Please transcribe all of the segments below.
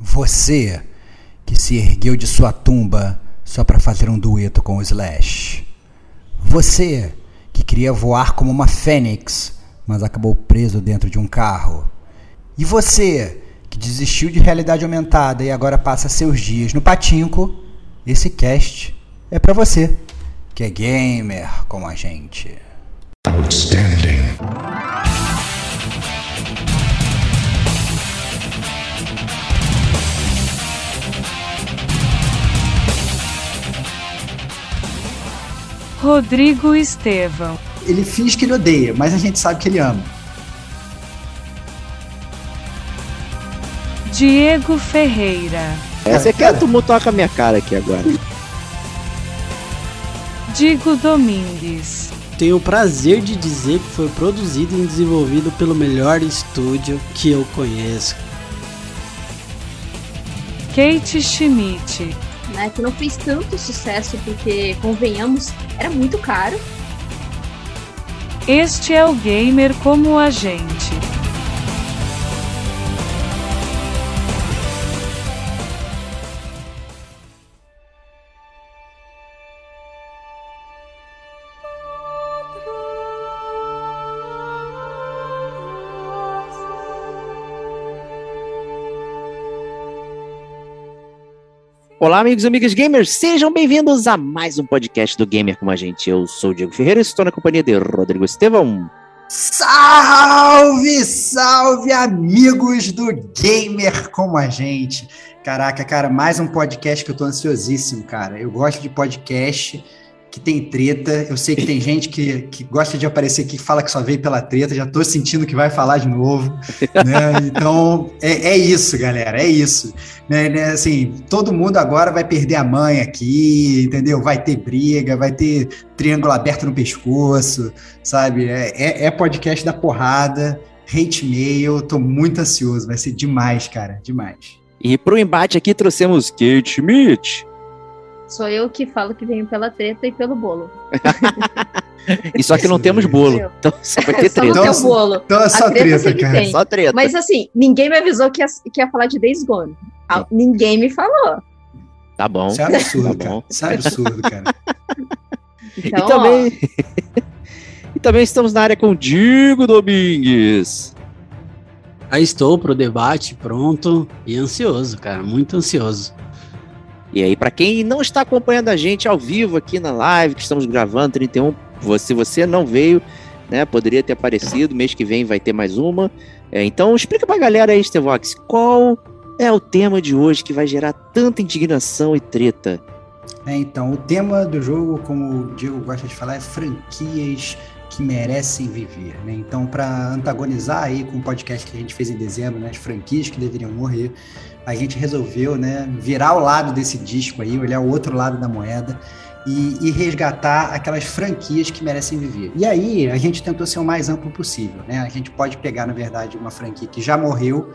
Você que se ergueu de sua tumba só para fazer um dueto com o Slash. Você que queria voar como uma fênix, mas acabou preso dentro de um carro. E você que desistiu de realidade aumentada e agora passa seus dias no patinco, esse cast é para você, que é gamer como a gente. Outstanding. Rodrigo Estevão. Ele finge que ele odeia, mas a gente sabe que ele ama. Diego Ferreira. É, você quer tumultuar com a minha cara aqui agora. Digo Domingues. Tenho o prazer de dizer que foi produzido e desenvolvido pelo melhor estúdio que eu conheço. Kate Schmidt né, que não fez tanto sucesso porque, convenhamos, era muito caro. Este é o gamer como a gente. Olá, amigos e amigas gamers, sejam bem-vindos a mais um podcast do Gamer com a gente. Eu sou o Diego Ferreira e estou na companhia de Rodrigo Estevão. Salve, salve, amigos do Gamer como a gente. Caraca, cara, mais um podcast que eu tô ansiosíssimo, cara. Eu gosto de podcast que tem treta. Eu sei que tem gente que, que gosta de aparecer aqui, fala que só veio pela treta. Já tô sentindo que vai falar de novo. Né? Então, é, é, isso, galera, é isso. Né, né, assim, todo mundo agora vai perder a mãe aqui, entendeu? Vai ter briga, vai ter triângulo aberto no pescoço, sabe? É, é, é podcast da porrada, hate mail. Tô muito ansioso, vai ser demais, cara, demais. E para o embate aqui trouxemos Kate Schmidt. Sou eu que falo que venho pela treta e pelo bolo. e só que não temos bolo. Então só vai ter treta. Só não tem bolo. Então é só a treta, treta cara. Só treta. Mas assim, ninguém me avisou que ia, que ia falar de Days Gone. Ah, ninguém me falou. Tá bom. Isso é absurdo, tá cara. Isso é absurdo, cara. Então, e também... e também estamos na área com Digo Domingues. Aí estou pro debate, pronto e ansioso, cara, muito ansioso. E aí, para quem não está acompanhando a gente ao vivo aqui na live, que estamos gravando 31, se você não veio, né, poderia ter aparecido, mês que vem vai ter mais uma. É, então, explica pra galera aí, Stevox, qual é o tema de hoje que vai gerar tanta indignação e treta? É, então, o tema do jogo, como o Diego gosta de falar, é franquias que merecem viver, né? Então, para antagonizar aí com o podcast que a gente fez em dezembro, né, as franquias que deveriam morrer, a gente resolveu né, virar o lado desse disco aí, olhar o outro lado da moeda e, e, resgatar aquelas franquias que merecem viver. E aí a gente tentou ser o mais amplo possível. Né? A gente pode pegar, na verdade, uma franquia que já morreu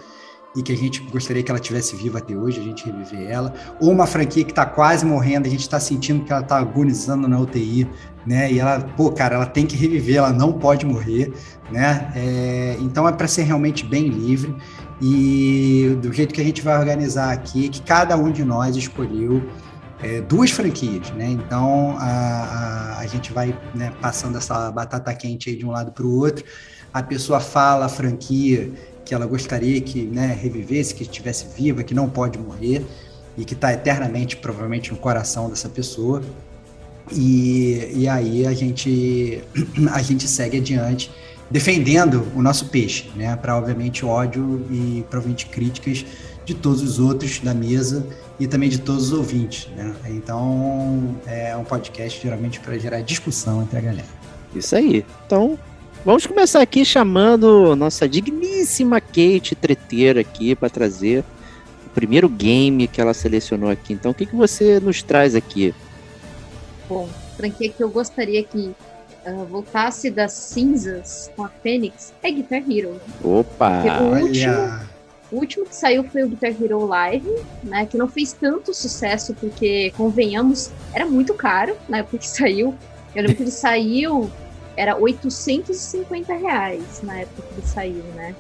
e que a gente gostaria que ela tivesse viva até hoje, a gente reviver ela, ou uma franquia que está quase morrendo, a gente está sentindo que ela está agonizando na UTI, né? E ela, pô, cara, ela tem que reviver, ela não pode morrer, né? É, então é para ser realmente bem livre. E do jeito que a gente vai organizar aqui, que cada um de nós escolheu é, duas franquias, né? Então a, a, a gente vai né, passando essa batata quente aí de um lado para o outro. A pessoa fala a franquia que ela gostaria que né, revivesse, que estivesse viva, que não pode morrer e que está eternamente, provavelmente, no coração dessa pessoa. E, e aí a gente, a gente segue adiante defendendo o nosso peixe, né? Para obviamente ódio e provavelmente críticas de todos os outros da mesa e também de todos os ouvintes, né? Então é um podcast geralmente para gerar discussão entre a galera. Isso aí. Então vamos começar aqui chamando nossa digníssima Kate treteira aqui para trazer o primeiro game que ela selecionou aqui. Então o que, que você nos traz aqui? Bom, franquia que eu gostaria que uh, voltasse das cinzas com a Fênix é Guitar Hero. Opa! o último, o último que saiu foi o Guitar Hero Live, né? Que não fez tanto sucesso porque, convenhamos, era muito caro na época que saiu. Eu lembro que ele saiu, era 850 reais na época que ele saiu, né?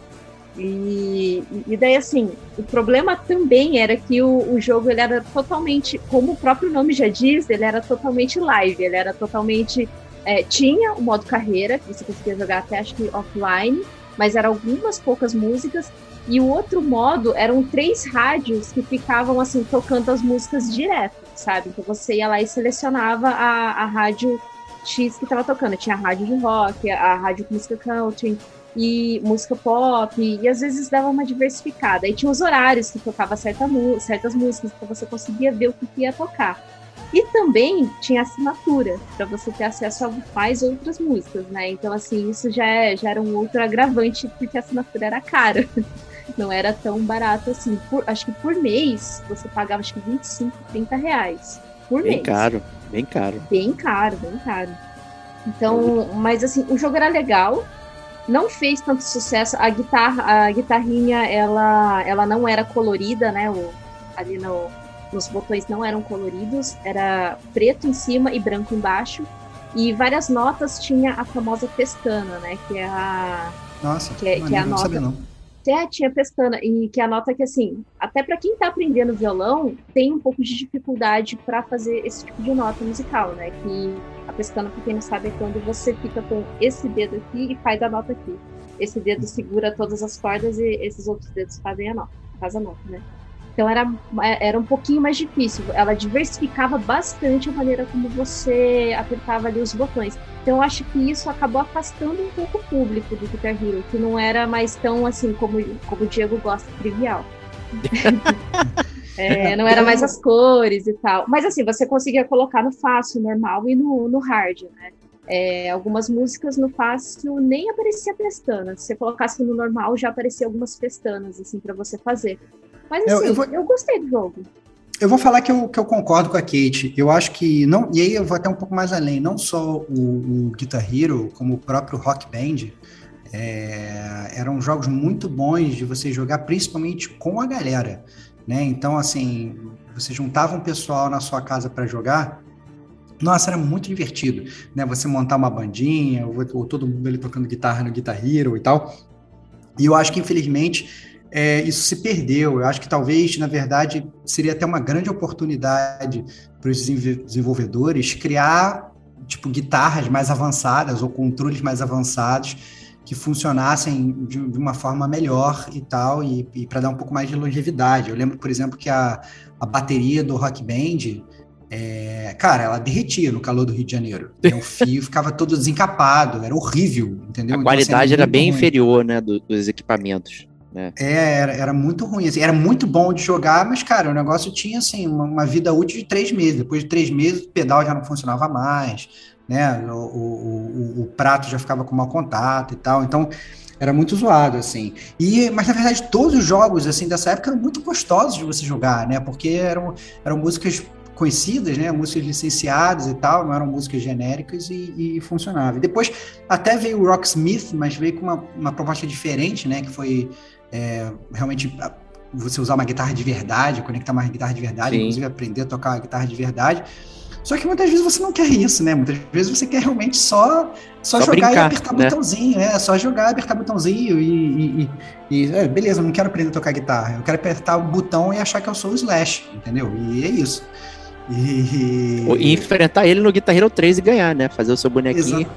E, e daí, assim, o problema também era que o, o jogo ele era totalmente, como o próprio nome já diz, ele era totalmente live, ele era totalmente. É, tinha o modo carreira, que você conseguia jogar até acho que offline, mas eram algumas poucas músicas. E o outro modo eram três rádios que ficavam assim tocando as músicas direto, sabe? Então você ia lá e selecionava a, a rádio X que estava tocando. Tinha a rádio de rock, a rádio com música country, e música pop, e às vezes dava uma diversificada. Aí tinha os horários que tocava certa certas músicas, então você conseguia ver o que ia tocar. E também tinha assinatura, para você ter acesso a mais outras músicas, né? Então, assim, isso já, é, já era um outro agravante, porque a assinatura era cara. Não era tão barato assim. Por, acho que por mês você pagava acho que 25, 30 reais. Por bem mês. caro, bem caro. Bem caro, bem caro. Então, mas assim, o jogo era legal, não fez tanto sucesso. A guitarra, a guitarrinha, ela, ela não era colorida, né? O, ali no, nos botões não eram coloridos, era preto em cima e branco embaixo. E várias notas tinha a famosa pestana, né? Que é a. Nossa, que é, que é a não nota. sabia não. É, tinha pestana, e que a nota que, assim, até para quem tá aprendendo violão, tem um pouco de dificuldade para fazer esse tipo de nota musical, né? Que a pestana, pra quem não sabe, é quando você fica com esse dedo aqui e faz a nota aqui. Esse dedo segura todas as cordas e esses outros dedos fazem a nota, faz a nota, né? Então era, era um pouquinho mais difícil. Ela diversificava bastante a maneira como você apertava ali os botões. Então eu acho que isso acabou afastando um pouco o público do Guitar Hero, que não era mais tão assim como, como o Diego gosta, trivial. é, não era mais as cores e tal. Mas assim, você conseguia colocar no fácil, normal e no, no hard, né? É, algumas músicas no fácil nem aparecia pestana. Se você colocasse no normal, já aparecia algumas pestanas, assim, para você fazer. Mas assim, Eu- eu, eu vou- gostei do jogo. Eu vou falar que eu, que eu concordo com a Kate. Eu acho que não, e aí eu vou até um pouco mais além. Não só o, o Guitar Hero, como o próprio Rock Band, é, eram jogos muito bons de você jogar, principalmente com a galera, né? Então, assim, você juntava um pessoal na sua casa para jogar. Nossa, era muito divertido, né? Você montar uma bandinha, ou, ou todo mundo ali tocando guitarra no Guitar Hero e tal. E eu acho que, infelizmente, é, isso se perdeu. Eu acho que talvez, na verdade, seria até uma grande oportunidade para os desenvolvedores criar tipo guitarras mais avançadas ou controles mais avançados que funcionassem de, de uma forma melhor e tal, e, e para dar um pouco mais de longevidade. Eu lembro, por exemplo, que a, a bateria do Rock Band, é, cara, ela derretia no calor do Rio de Janeiro. O fio ficava todo desencapado, era horrível, entendeu? A Então, assim, qualidade era muito bem ruim. inferior, né, do- dos equipamentos. É, era, era muito ruim. assim, era muito bom de jogar, mas, cara, o negócio tinha assim, uma, uma vida útil de três meses. Depois de três meses, o pedal já não funcionava mais, né? O, o, o, o prato já ficava com mau contato e tal. Então, era muito zoado, assim. E, mas, na verdade, todos os jogos assim dessa época eram muito gostosos de você jogar, né? Porque eram, eram músicas conhecidas, né? Músicas licenciadas e tal, não eram músicas genéricas e, e funcionava. E depois até veio o Rocksmith, mas veio com uma, uma proposta diferente, né? Que foi é, realmente você usar uma guitarra de verdade, conectar uma guitarra de verdade, Sim. inclusive aprender a tocar uma guitarra de verdade. Só que muitas vezes você não quer isso, né? Muitas vezes você quer realmente só, só, Só jogar e brincar, apertar né? botãozinho, é, só jogar, apertar botãozinho e, e- e- e, é, beleza, eu não quero aprender a tocar guitarra, eu quero apertar o botão e achar que eu sou o Slash, entendeu? E é isso. E, E enfrentar ele no Guitar Hero 3 e ganhar, né? Fazer o seu bonequinho.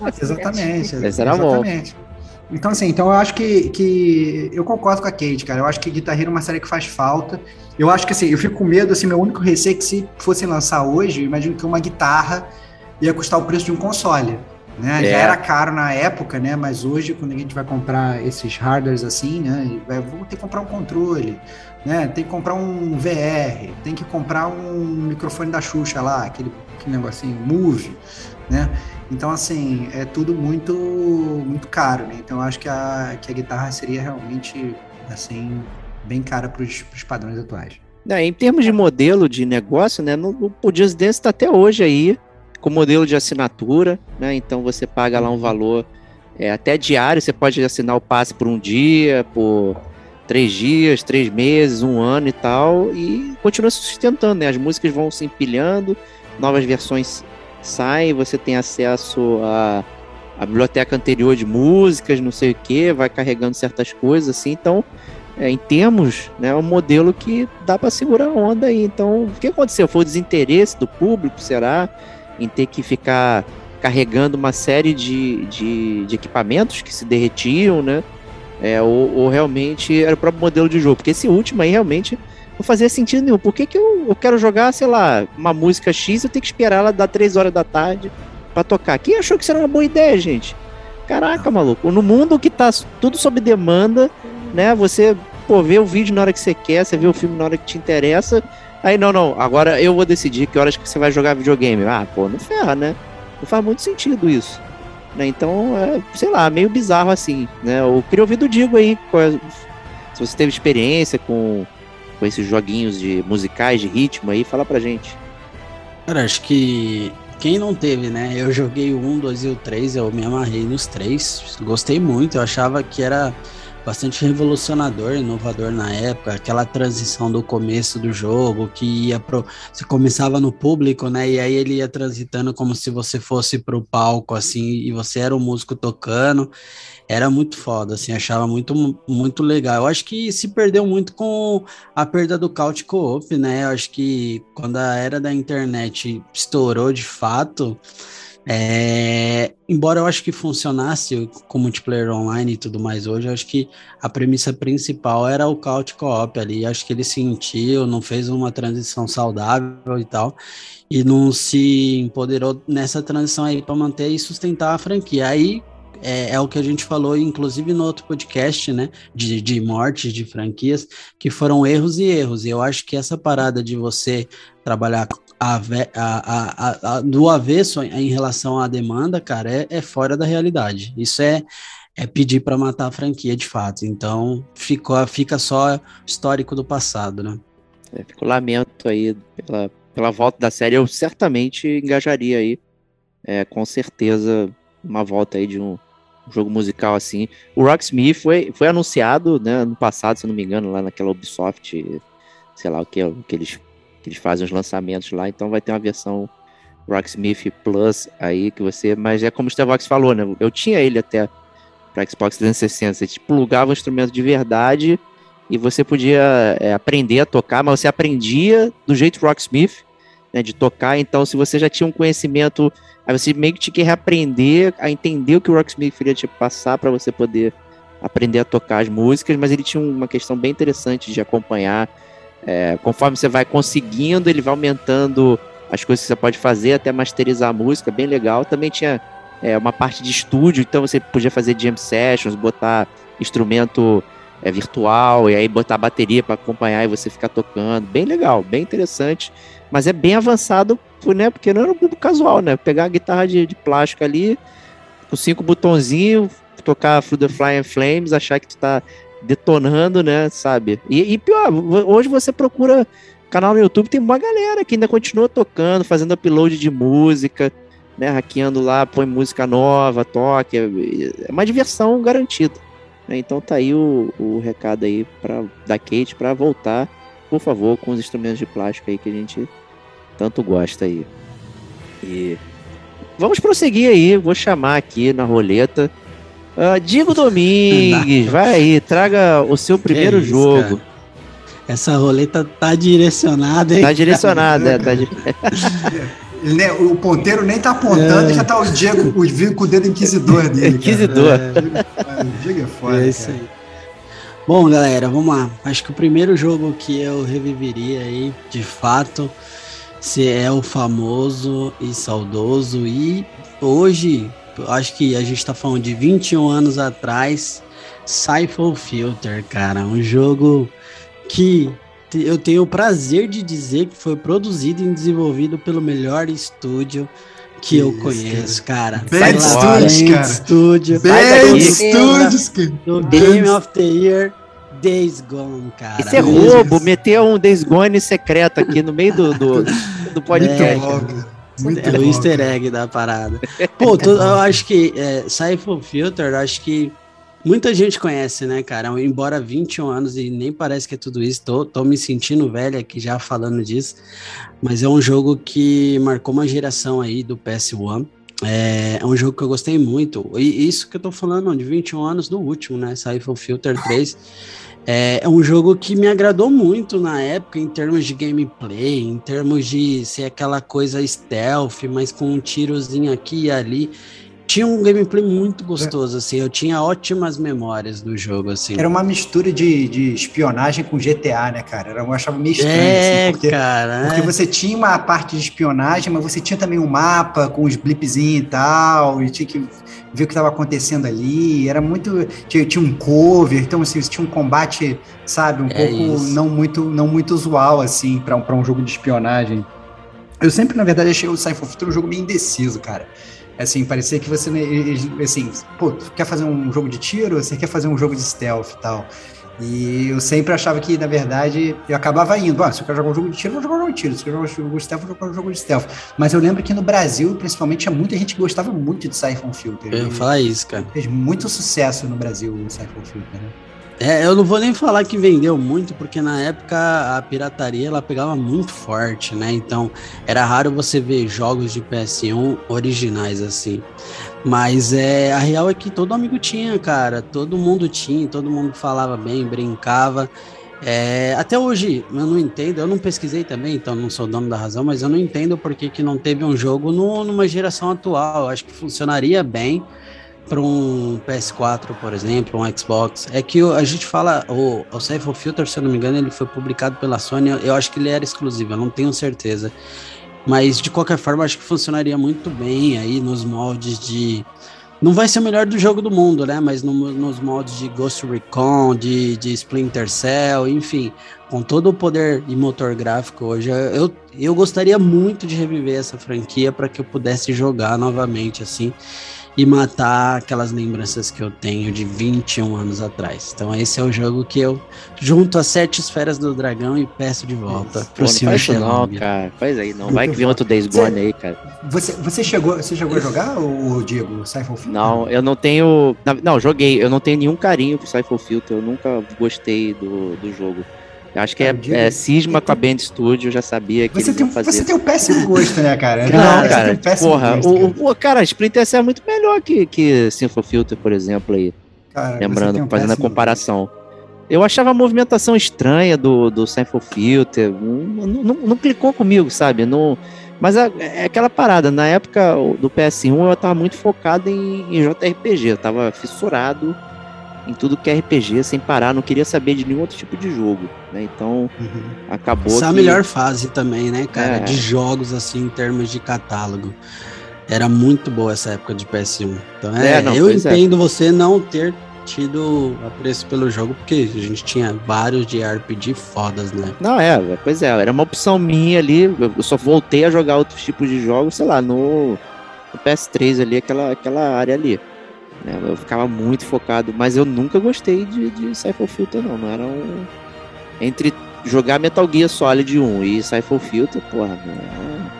Nossa, Exatamente. Esse era bom. exatamente. Então, assim, então eu acho que, que eu concordo com a Kate, cara. Eu acho que Guitar Hero é uma série que faz falta. Eu acho que assim, eu fico com medo, assim, meu único receio é que se fossem lançar hoje, eu imagino que uma guitarra ia custar o preço de um console. Né? É. Já era caro na época, né? Mas hoje, quando a gente vai comprar esses hardwares assim, né? Vai, vou ter que comprar um controle, né? Tem que comprar um VR, tem que comprar um microfone da Xuxa lá, aquele, aquele negocinho, Move, né? Então, assim, é tudo muito muito caro, né? Então, eu acho que a, que a guitarra seria realmente, assim, bem cara para os padrões atuais. É, em termos de modelo de negócio, né? no- O Just Dance está até hoje aí, com modelo de assinatura, né? Então você paga lá um valor é, até diário, você pode assinar o passe por um dia, por três dias, três meses, um ano e tal, e continua se sustentando, né? As músicas vão se empilhando, novas versões saem, você tem acesso a, a biblioteca anterior de músicas, não sei o que, vai carregando certas coisas assim. Então, é, em termos, né, é um modelo que dá para segurar a onda aí. Então, o que aconteceu? Foi o desinteresse do público, será? Em ter que ficar carregando uma série de, de, de equipamentos que se derretiam, né? É, ou, ou, realmente era o próprio modelo de jogo. Porque esse último aí realmente não fazia sentido nenhum. Por que, que eu, eu quero jogar, sei lá, uma música X eu tenho que esperar ela dar 3 horas da tarde para tocar? Quem achou que isso era uma boa ideia, gente? Caraca, maluco. No mundo que tá tudo sob demanda, né? Você, pô, vê o vídeo na hora que você quer, você vê o filme na hora que te interessa. Aí, não, não, agora eu vou decidir que horas que você vai jogar videogame. Ah, pô, não ferra, né? Não faz muito sentido isso. Né? Então, é, sei lá, meio bizarro assim, né? Eu queria ouvir do Digo aí, é, se você teve experiência com, com esses joguinhos de musicais, de ritmo aí, fala pra gente. Cara, acho que quem não teve, né? Eu joguei o 1, 2 e o 3, eu me amarrei nos três, gostei muito, eu achava que era bastante revolucionador, inovador na época, aquela transição do começo do jogo, que ia pro. Você começava no público, né? E aí ele ia transitando como se você fosse pro palco, assim, e você era o músico tocando. Era muito foda, assim, achava muito, muito legal. Eu acho que se perdeu muito com a perda do Couch Co-op, né? Eu acho que quando a era da internet estourou de fato é, embora eu acho que funcionasse com multiplayer online e tudo mais hoje, eu acho que a premissa principal era o couch co-op ali. Acho que ele sentiu, não fez uma transição saudável e tal, e não se empoderou nessa transição aí para manter e sustentar a franquia. Aí é, é, o que a gente falou, inclusive no outro podcast, né? De, de mortes de franquias, que foram erros e erros. E eu acho que essa parada de você trabalhar a, a, a, do avesso em relação à demanda, cara, é, é fora da realidade. Isso é, é pedir para matar a franquia de fato. Então ficou, fica só histórico do passado, né? É, fico lamento aí pela, pela volta da série. Eu certamente engajaria aí, é, com certeza, uma volta aí de um, um jogo musical assim. O Rocksmith foi, foi anunciado né, ano passado, se não me engano, lá naquela Ubisoft, sei lá o que, que eles que eles fazem os lançamentos lá, então vai ter uma versão Rocksmith Plus aí que você, mas é como o Stevox falou, né? Eu tinha ele até para Xbox 360, você te plugava um instrumento de verdade e você podia é, aprender a tocar, mas você aprendia do jeito Rocksmith, né, de tocar, então se você já tinha um conhecimento, aí você meio que tinha que reaprender a entender o que o Rocksmith queria te passar para você poder aprender a tocar as músicas, mas ele tinha uma questão bem interessante de acompanhar é, conforme você vai conseguindo, ele vai aumentando as coisas que você pode fazer até masterizar a música, bem legal. Também tinha é, uma parte de estúdio, então você podia fazer jam sessions, botar instrumento é, virtual e aí botar bateria para acompanhar e você ficar tocando. Bem legal, bem interessante, mas é bem avançado, né? Porque não era um público casual, né? Pegar a guitarra de, de plástico ali, com cinco botõezinhos, tocar Through the Flying Flames, achar que tu tá detonando, né, sabe? E, e, pior, hoje você procura canal no YouTube, tem uma galera que ainda continua tocando, fazendo upload de música, né, hackeando lá, põe música nova, toque, é, é uma diversão garantida. Né? Então tá aí o, o recado aí pra, da Kate para voltar, por favor, com os instrumentos de plástico aí que a gente tanto gosta aí. E vamos prosseguir aí, vou chamar aqui na roleta Uh, Diego Domingues, vai aí, traga o seu primeiro isso, jogo. Cara. Essa roleta tá direcionada, hein? Tá direcionada, é, tá di... O ponteiro nem tá apontando é. já tá o Diego o, com o dedo inquisidor dele. Inquisidor. É, o Diego é foda. É isso cara. aí. Bom, galera, vamos lá. Acho que o primeiro jogo que eu reviveria aí, de fato, se é o famoso e saudoso e hoje acho que a gente tá falando de 21 anos atrás, Siphon Filter, cara, um jogo que eu tenho o prazer de dizer que foi produzido e desenvolvido pelo melhor estúdio que eu conheço, cara. Bad Studios, cara. Bad Studios, cara. Do Game of the Year Days Gone, cara. Isso é roubo, meter um Days Gone secreto aqui no meio do, do, do podcast. É, muito é o easter egg da parada. Pô, tu, eu acho que é, Siphon Filter, acho que muita gente conhece, né, cara? Embora 21 anos e nem parece que é tudo isso, tô, tô me sentindo velho aqui já falando disso, mas é um jogo que marcou uma geração aí do PS1. É, é um jogo que eu gostei muito. E isso que eu tô falando de 21 anos do último, né? Siphon Filter 3. É, é, um jogo que me agradou muito na época, em termos de gameplay, em termos de ser aquela coisa stealth, mas com um tirozinho aqui e ali tinha um gameplay muito gostoso, assim. Eu tinha ótimas memórias do jogo, assim. Era uma mistura de, de espionagem com GTA, né, cara? Eu achava meio estranho, é, assim, porque, cara, porque é. você tinha uma parte de espionagem, mas você tinha também um mapa com os blipzinhos e tal, e tinha que ver o que estava acontecendo ali. Era muito. Tinha, tinha, um cover, então assim, tinha um combate, sabe, um é pouco não muito, não muito usual, assim, para um, um jogo de espionagem. Eu sempre, na verdade, achei o Cypher Future um jogo meio indeciso, cara. Assim, parecia que você, assim, pô, quer fazer um jogo de tiro, você quer fazer um jogo de stealth e tal. E eu sempre achava que, na verdade, eu acabava indo. Ah, se eu quero jogar um jogo de tiro, eu vou jogar um jogo de tiro. Se eu quero jogar um jogo de stealth, eu vou jogar um jogo de stealth. Mas eu lembro que no Brasil, principalmente, tinha muita gente que gostava muito de Siphon Filter. Eu ia falar isso, cara. Fez muito sucesso no Brasil o Siphon Filter, né? É, eu não vou nem falar que vendeu muito, porque na época a pirataria ela pegava muito forte, né? Então era raro você ver jogos de PS1 originais assim. Mas é, a real é que todo amigo tinha, cara. Todo mundo tinha, todo mundo falava bem, brincava. É, até hoje eu não entendo, eu não pesquisei também, então não sou dono da razão, mas eu não entendo por que, que não teve um jogo no, numa geração atual. Eu acho que funcionaria bem para um PS4, por exemplo, um Xbox, é que a gente fala, o, o Siphon Filter, se eu não me engano, ele foi publicado pela Sony, eu acho que ele era exclusivo, eu não tenho certeza. Mas de qualquer forma, acho que funcionaria muito bem aí nos moldes de. Não vai ser o melhor do jogo do mundo, né? Mas no, nos moldes de Ghost Recon, de, de Splinter Cell, enfim, com todo o poder e motor gráfico hoje, eu, eu gostaria muito de reviver essa franquia para que eu pudesse jogar novamente, assim e matar aquelas lembranças que eu tenho de 21 anos atrás. Então esse é o jogo que eu junto as sete esferas do dragão e peço de volta pro Pô, senhor Não, cara. Faz aí, não. Vai que vem outro Days Gone aí, cara. Você, você, chegou, você chegou a jogar, o Diego, Siphon Filter? Não, eu não tenho... Não, joguei. Eu não tenho nenhum carinho pro Siphon Filter. Eu nunca gostei do, do jogo. Acho que é, é, cisma com a Band Studio, eu já sabia que você tem, fazer. Você tem um péssimo gosto, né, cara? Não, não cara, um porra, gosto, o, cara. o, cara, Splinter Cell é muito melhor que, que Sinfo Filter, por exemplo, aí. Cara, Lembrando, um fazendo a comparação. Gosto. Eu achava a movimentação estranha do, do Sinfo Filter, não, não, não, clicou comigo, sabe? Não, mas é, é, aquela parada, na época do PS1 eu tava muito focado em, em JRPG, eu tava fissurado em tudo que é RPG sem parar, não queria saber de nenhum outro tipo de jogo, né? Então, uhum. acabou Essa que... é a melhor fase também, né, cara, é. de jogos assim em termos de catálogo. Era muito boa essa época de PS1. Então, é, é não, eu é. entendo você não ter tido apreço pelo jogo, porque a gente tinha vários de RPG fodas, né? Não, é, pois é, era uma opção minha ali, eu só voltei a jogar outros tipos de jogos, sei lá, no, no PS3 ali, aquela, aquela área ali. Né? Eu ficava muito focado, mas eu nunca gostei de, de Cypher Filter, não. Não era um. Entre jogar Metal Gear Solid 1 e Cypher Filter, porra, não era...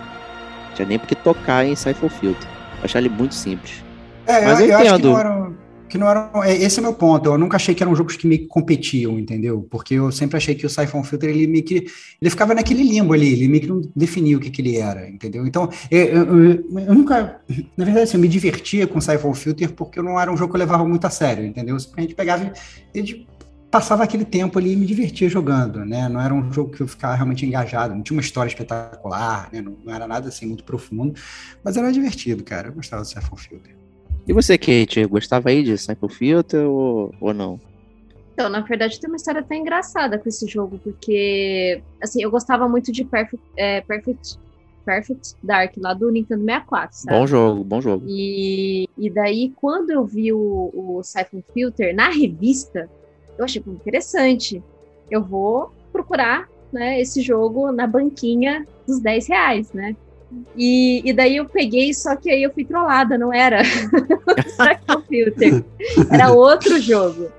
tinha nem porque tocar em Cypher Filter. Eu achava ele muito simples. É, mas eu, eu, eu acho que não era que não era. É, esse é meu ponto. Eu nunca achei que eram jogos que que competiam, entendeu? Porque eu sempre achei que o Siphon Filter ele meio que ele ficava naquele limbo ali, ele meio que não definia o que, que ele era, entendeu? Então, eu, eu, eu nunca, na verdade, assim, eu me divertia com o Siphon Filter porque não era um jogo que eu levava muito a sério, entendeu? A gente pegava e passava aquele tempo ali e me divertia jogando, né? Não era um jogo que eu ficava realmente engajado, não tinha uma história espetacular, né? Não, não era nada assim muito profundo, mas era divertido, cara. Eu gostava do Siphon Filter. E você, Kate, gostava aí de Sample Filter ou, ou não? Então, na verdade, tem uma história até engraçada com esse jogo, porque, assim, eu gostava muito de Perfect, é, Perfect, Perfect Dark, lá do Nintendo 64, sabe? Bom jogo, bom jogo. E, e daí, quando eu vi o, o Siphon Filter na revista, eu achei interessante. Eu vou procurar né, esse jogo na banquinha dos 10 reais, né? E, e daí eu peguei, só que aí eu fui trollada, não era o Filter. Era outro jogo.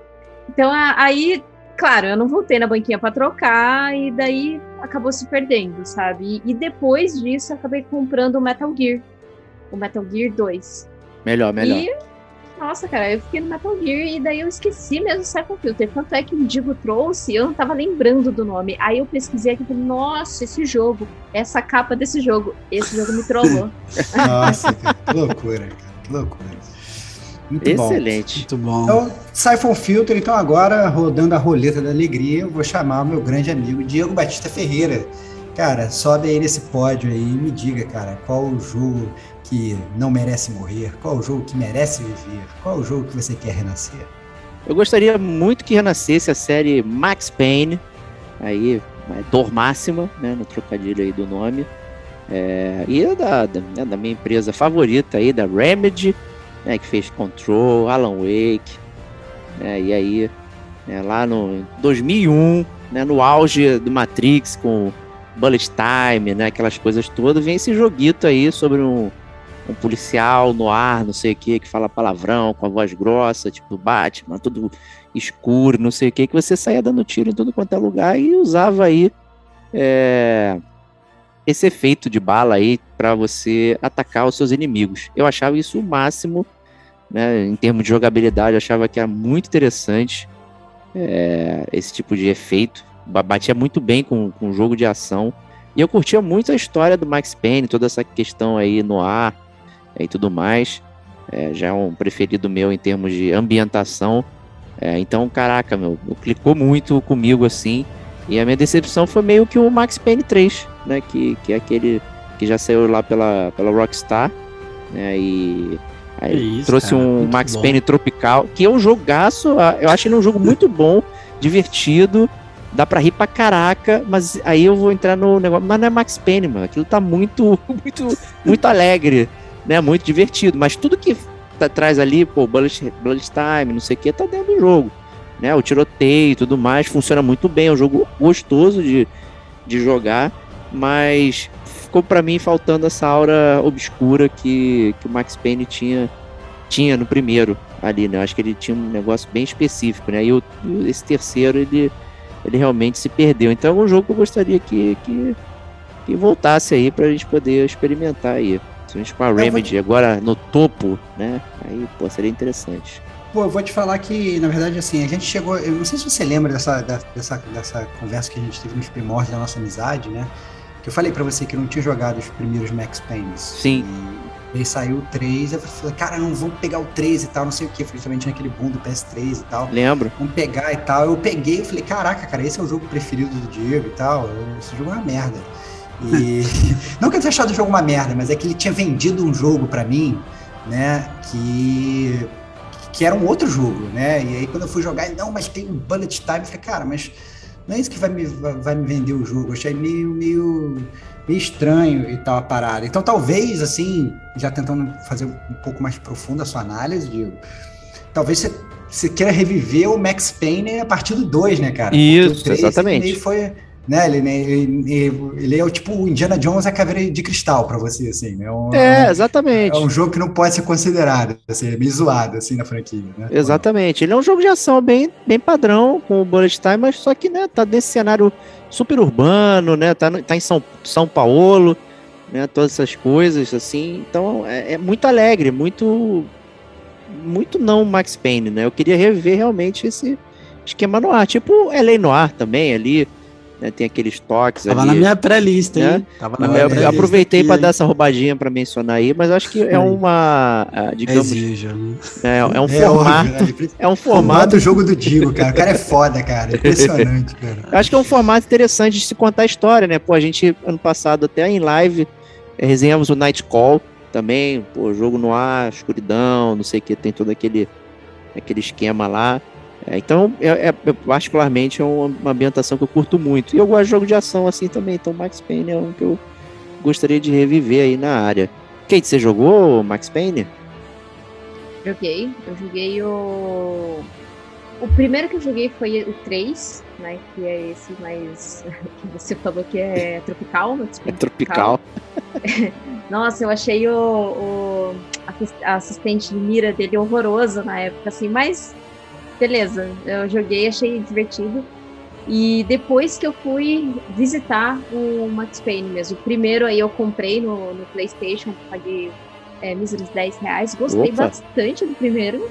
Então aí, claro, eu não voltei na banquinha para trocar e daí acabou se perdendo, sabe? E, e depois disso acabei comprando o Metal Gear. O Metal Gear 2. Melhor, melhor. E nossa, cara, eu fiquei no Metal Gear e daí eu esqueci mesmo o Siphon Filter. Tanto é que o Digo trouxe, eu não tava lembrando do nome. Aí eu pesquisei aqui e falei, nossa, esse jogo, essa capa desse jogo. Esse jogo me trollou. Nossa, cara, que loucura, cara, que loucura. Muito Excelente. Muito bom. Então, Siphon Filter, então agora, rodando a roleta da alegria, eu vou chamar o meu grande amigo Diego Batista Ferreira. Cara, sobe aí nesse pódio aí e me diga, cara, qual o jogo que não merece morrer? Qual o jogo que merece viver? Qual o jogo que você quer renascer? Eu gostaria muito que renascesse a série Max Payne, aí, é, dor máxima, né, no trocadilho aí do nome. É, e é da, né, da minha empresa favorita aí, da Remedy, né, que fez Control, Alan Wake, né, e aí, né, lá no 2001, né, no auge do Matrix, com Bullet Time, né, aquelas coisas todas, vem esse joguito aí sobre um, um policial no ar, não sei o que, que fala palavrão com a voz grossa, tipo Batman, tudo escuro, não sei o que, que você saía dando tiro em tudo quanto é lugar e usava aí é, esse efeito de bala aí para você atacar os seus inimigos. Eu achava isso o máximo, né, em termos de jogabilidade, achava que era muito interessante é, esse tipo de efeito. Batia muito bem com, com o jogo de ação. E eu curtia muito a história do Max Payne, toda essa questão aí no ar e tudo mais. É, já é um preferido meu em termos de ambientação. É, então, caraca, meu, clicou muito comigo assim. E a minha decepção foi meio que o Max Payne 3, né? Que, que é aquele que já saiu lá pela, pela Rockstar. Né, e aí isso, trouxe cara, um Max bom. Payne Tropical, que é um jogaço. Eu acho ele um jogo muito bom, divertido. Dá pra rir pra caraca, mas aí eu vou entrar no negócio. Mas não é Max Payne, mano. Aquilo tá muito, muito, muito alegre, né? Muito divertido. Mas tudo que tá- traz ali, pô, Bullet, Bullet Time, não sei o que, tá dentro do jogo. Né? O tiroteio e tudo mais funciona muito bem. É um jogo gostoso de, de jogar, mas ficou pra mim faltando essa aura obscura que, que o Max Payne tinha, tinha no primeiro ali, né? Acho que ele tinha um negócio bem específico, né? E o, esse terceiro, ele, ele realmente se perdeu. Então é um jogo que eu gostaria que, que, que voltasse aí pra gente poder experimentar aí. Principalmente com a Remedy agora no topo, né? Aí, pô, seria interessante. Pô, eu vou te falar que, na verdade, assim, a gente chegou. Eu não sei se você lembra dessa, dessa, dessa conversa que a gente teve nos primórdios da nossa amizade, né? Que eu falei pra você que eu não tinha jogado os primeiros Max Paynes. Sim. E aí saiu o 3, eu falei, cara, não vamos pegar o 3 e tal, não sei o que. Principalmente naquele boom do PS3 e tal. Lembro? Vamos pegar e tal. Eu peguei e falei, caraca, cara, esse é o jogo preferido do Diego e tal. Esse jogo é uma merda. E não que eu tenha achado o jogo uma merda, mas é que ele tinha vendido um jogo pra mim, né? Que que era um outro jogo, né? E aí quando eu fui jogar, não, mas tem um bullet time, eu falei, cara, mas não é isso que vai me, vai me vender o jogo. Eu achei meio, meio, meio estranho e tal a parada. Então talvez, assim, já tentando fazer um pouco mais profunda a sua análise, Diego, talvez você, você queira reviver o Max Payne a partir do 2, né, cara? Isso, exatamente. Foi, né, ele, ele, ele é o tipo o Indiana Jones a caveira de cristal pra você, assim, né? Um- É, exatamente. é um jogo que não pode ser considerado, assim, é meio zoado, assim, na franquia, né? Exatamente. Ele é um jogo de ação bem, bem padrão, com o Bullet Time, mas só que, né, tá nesse cenário super urbano, né? Tá, tá em São, São Paulo, né? Todas essas coisas, assim. Então, é, é muito alegre, muito. Muito não Max Payne, né? Eu queria rever realmente esse esquema no ar. Tipo LA Noir também, ali. Né, tem aqueles toques Tava ali. na minha pré-lista, hein? né? Tava Não, na eu minha pré-lista aproveitei para hein? dar essa roubadinha para mencionar aí, mas acho que é Sim. uma, ah, digamos, Exijo. é, é um É formato, óbvio, né? é um Formato formato do jogo do Digo, cara. O cara é foda, cara. Impressionante, cara. Acho que é um formato interessante de se contar a história, né? Pô, a gente, ano passado, até em live, eh, resenhamos o Night Call também, pô, jogo no ar, escuridão, não sei o que, tem todo aquele, aquele esquema lá. É, então, é, é- particularmente, é uma, ambientação que eu curto muito. E eu gosto de jogo de ação assim também, então Max Payne é um que eu gostaria de reviver aí na área. Kate, você jogou Max Payne? Joguei. Eu joguei o. O primeiro que eu joguei foi o 3, né? Que é esse mais. que você falou que é tropical, no É tropical. Nossa, eu achei o, o assistente de mira dele horroroso na época, assim, mas beleza, eu joguei, achei divertido. E depois que eu fui visitar o Max Payne mesmo, o primeiro aí eu comprei no, no PlayStation, paguei é, míseros 10 reais. Gostei Opa. bastante do primeiro.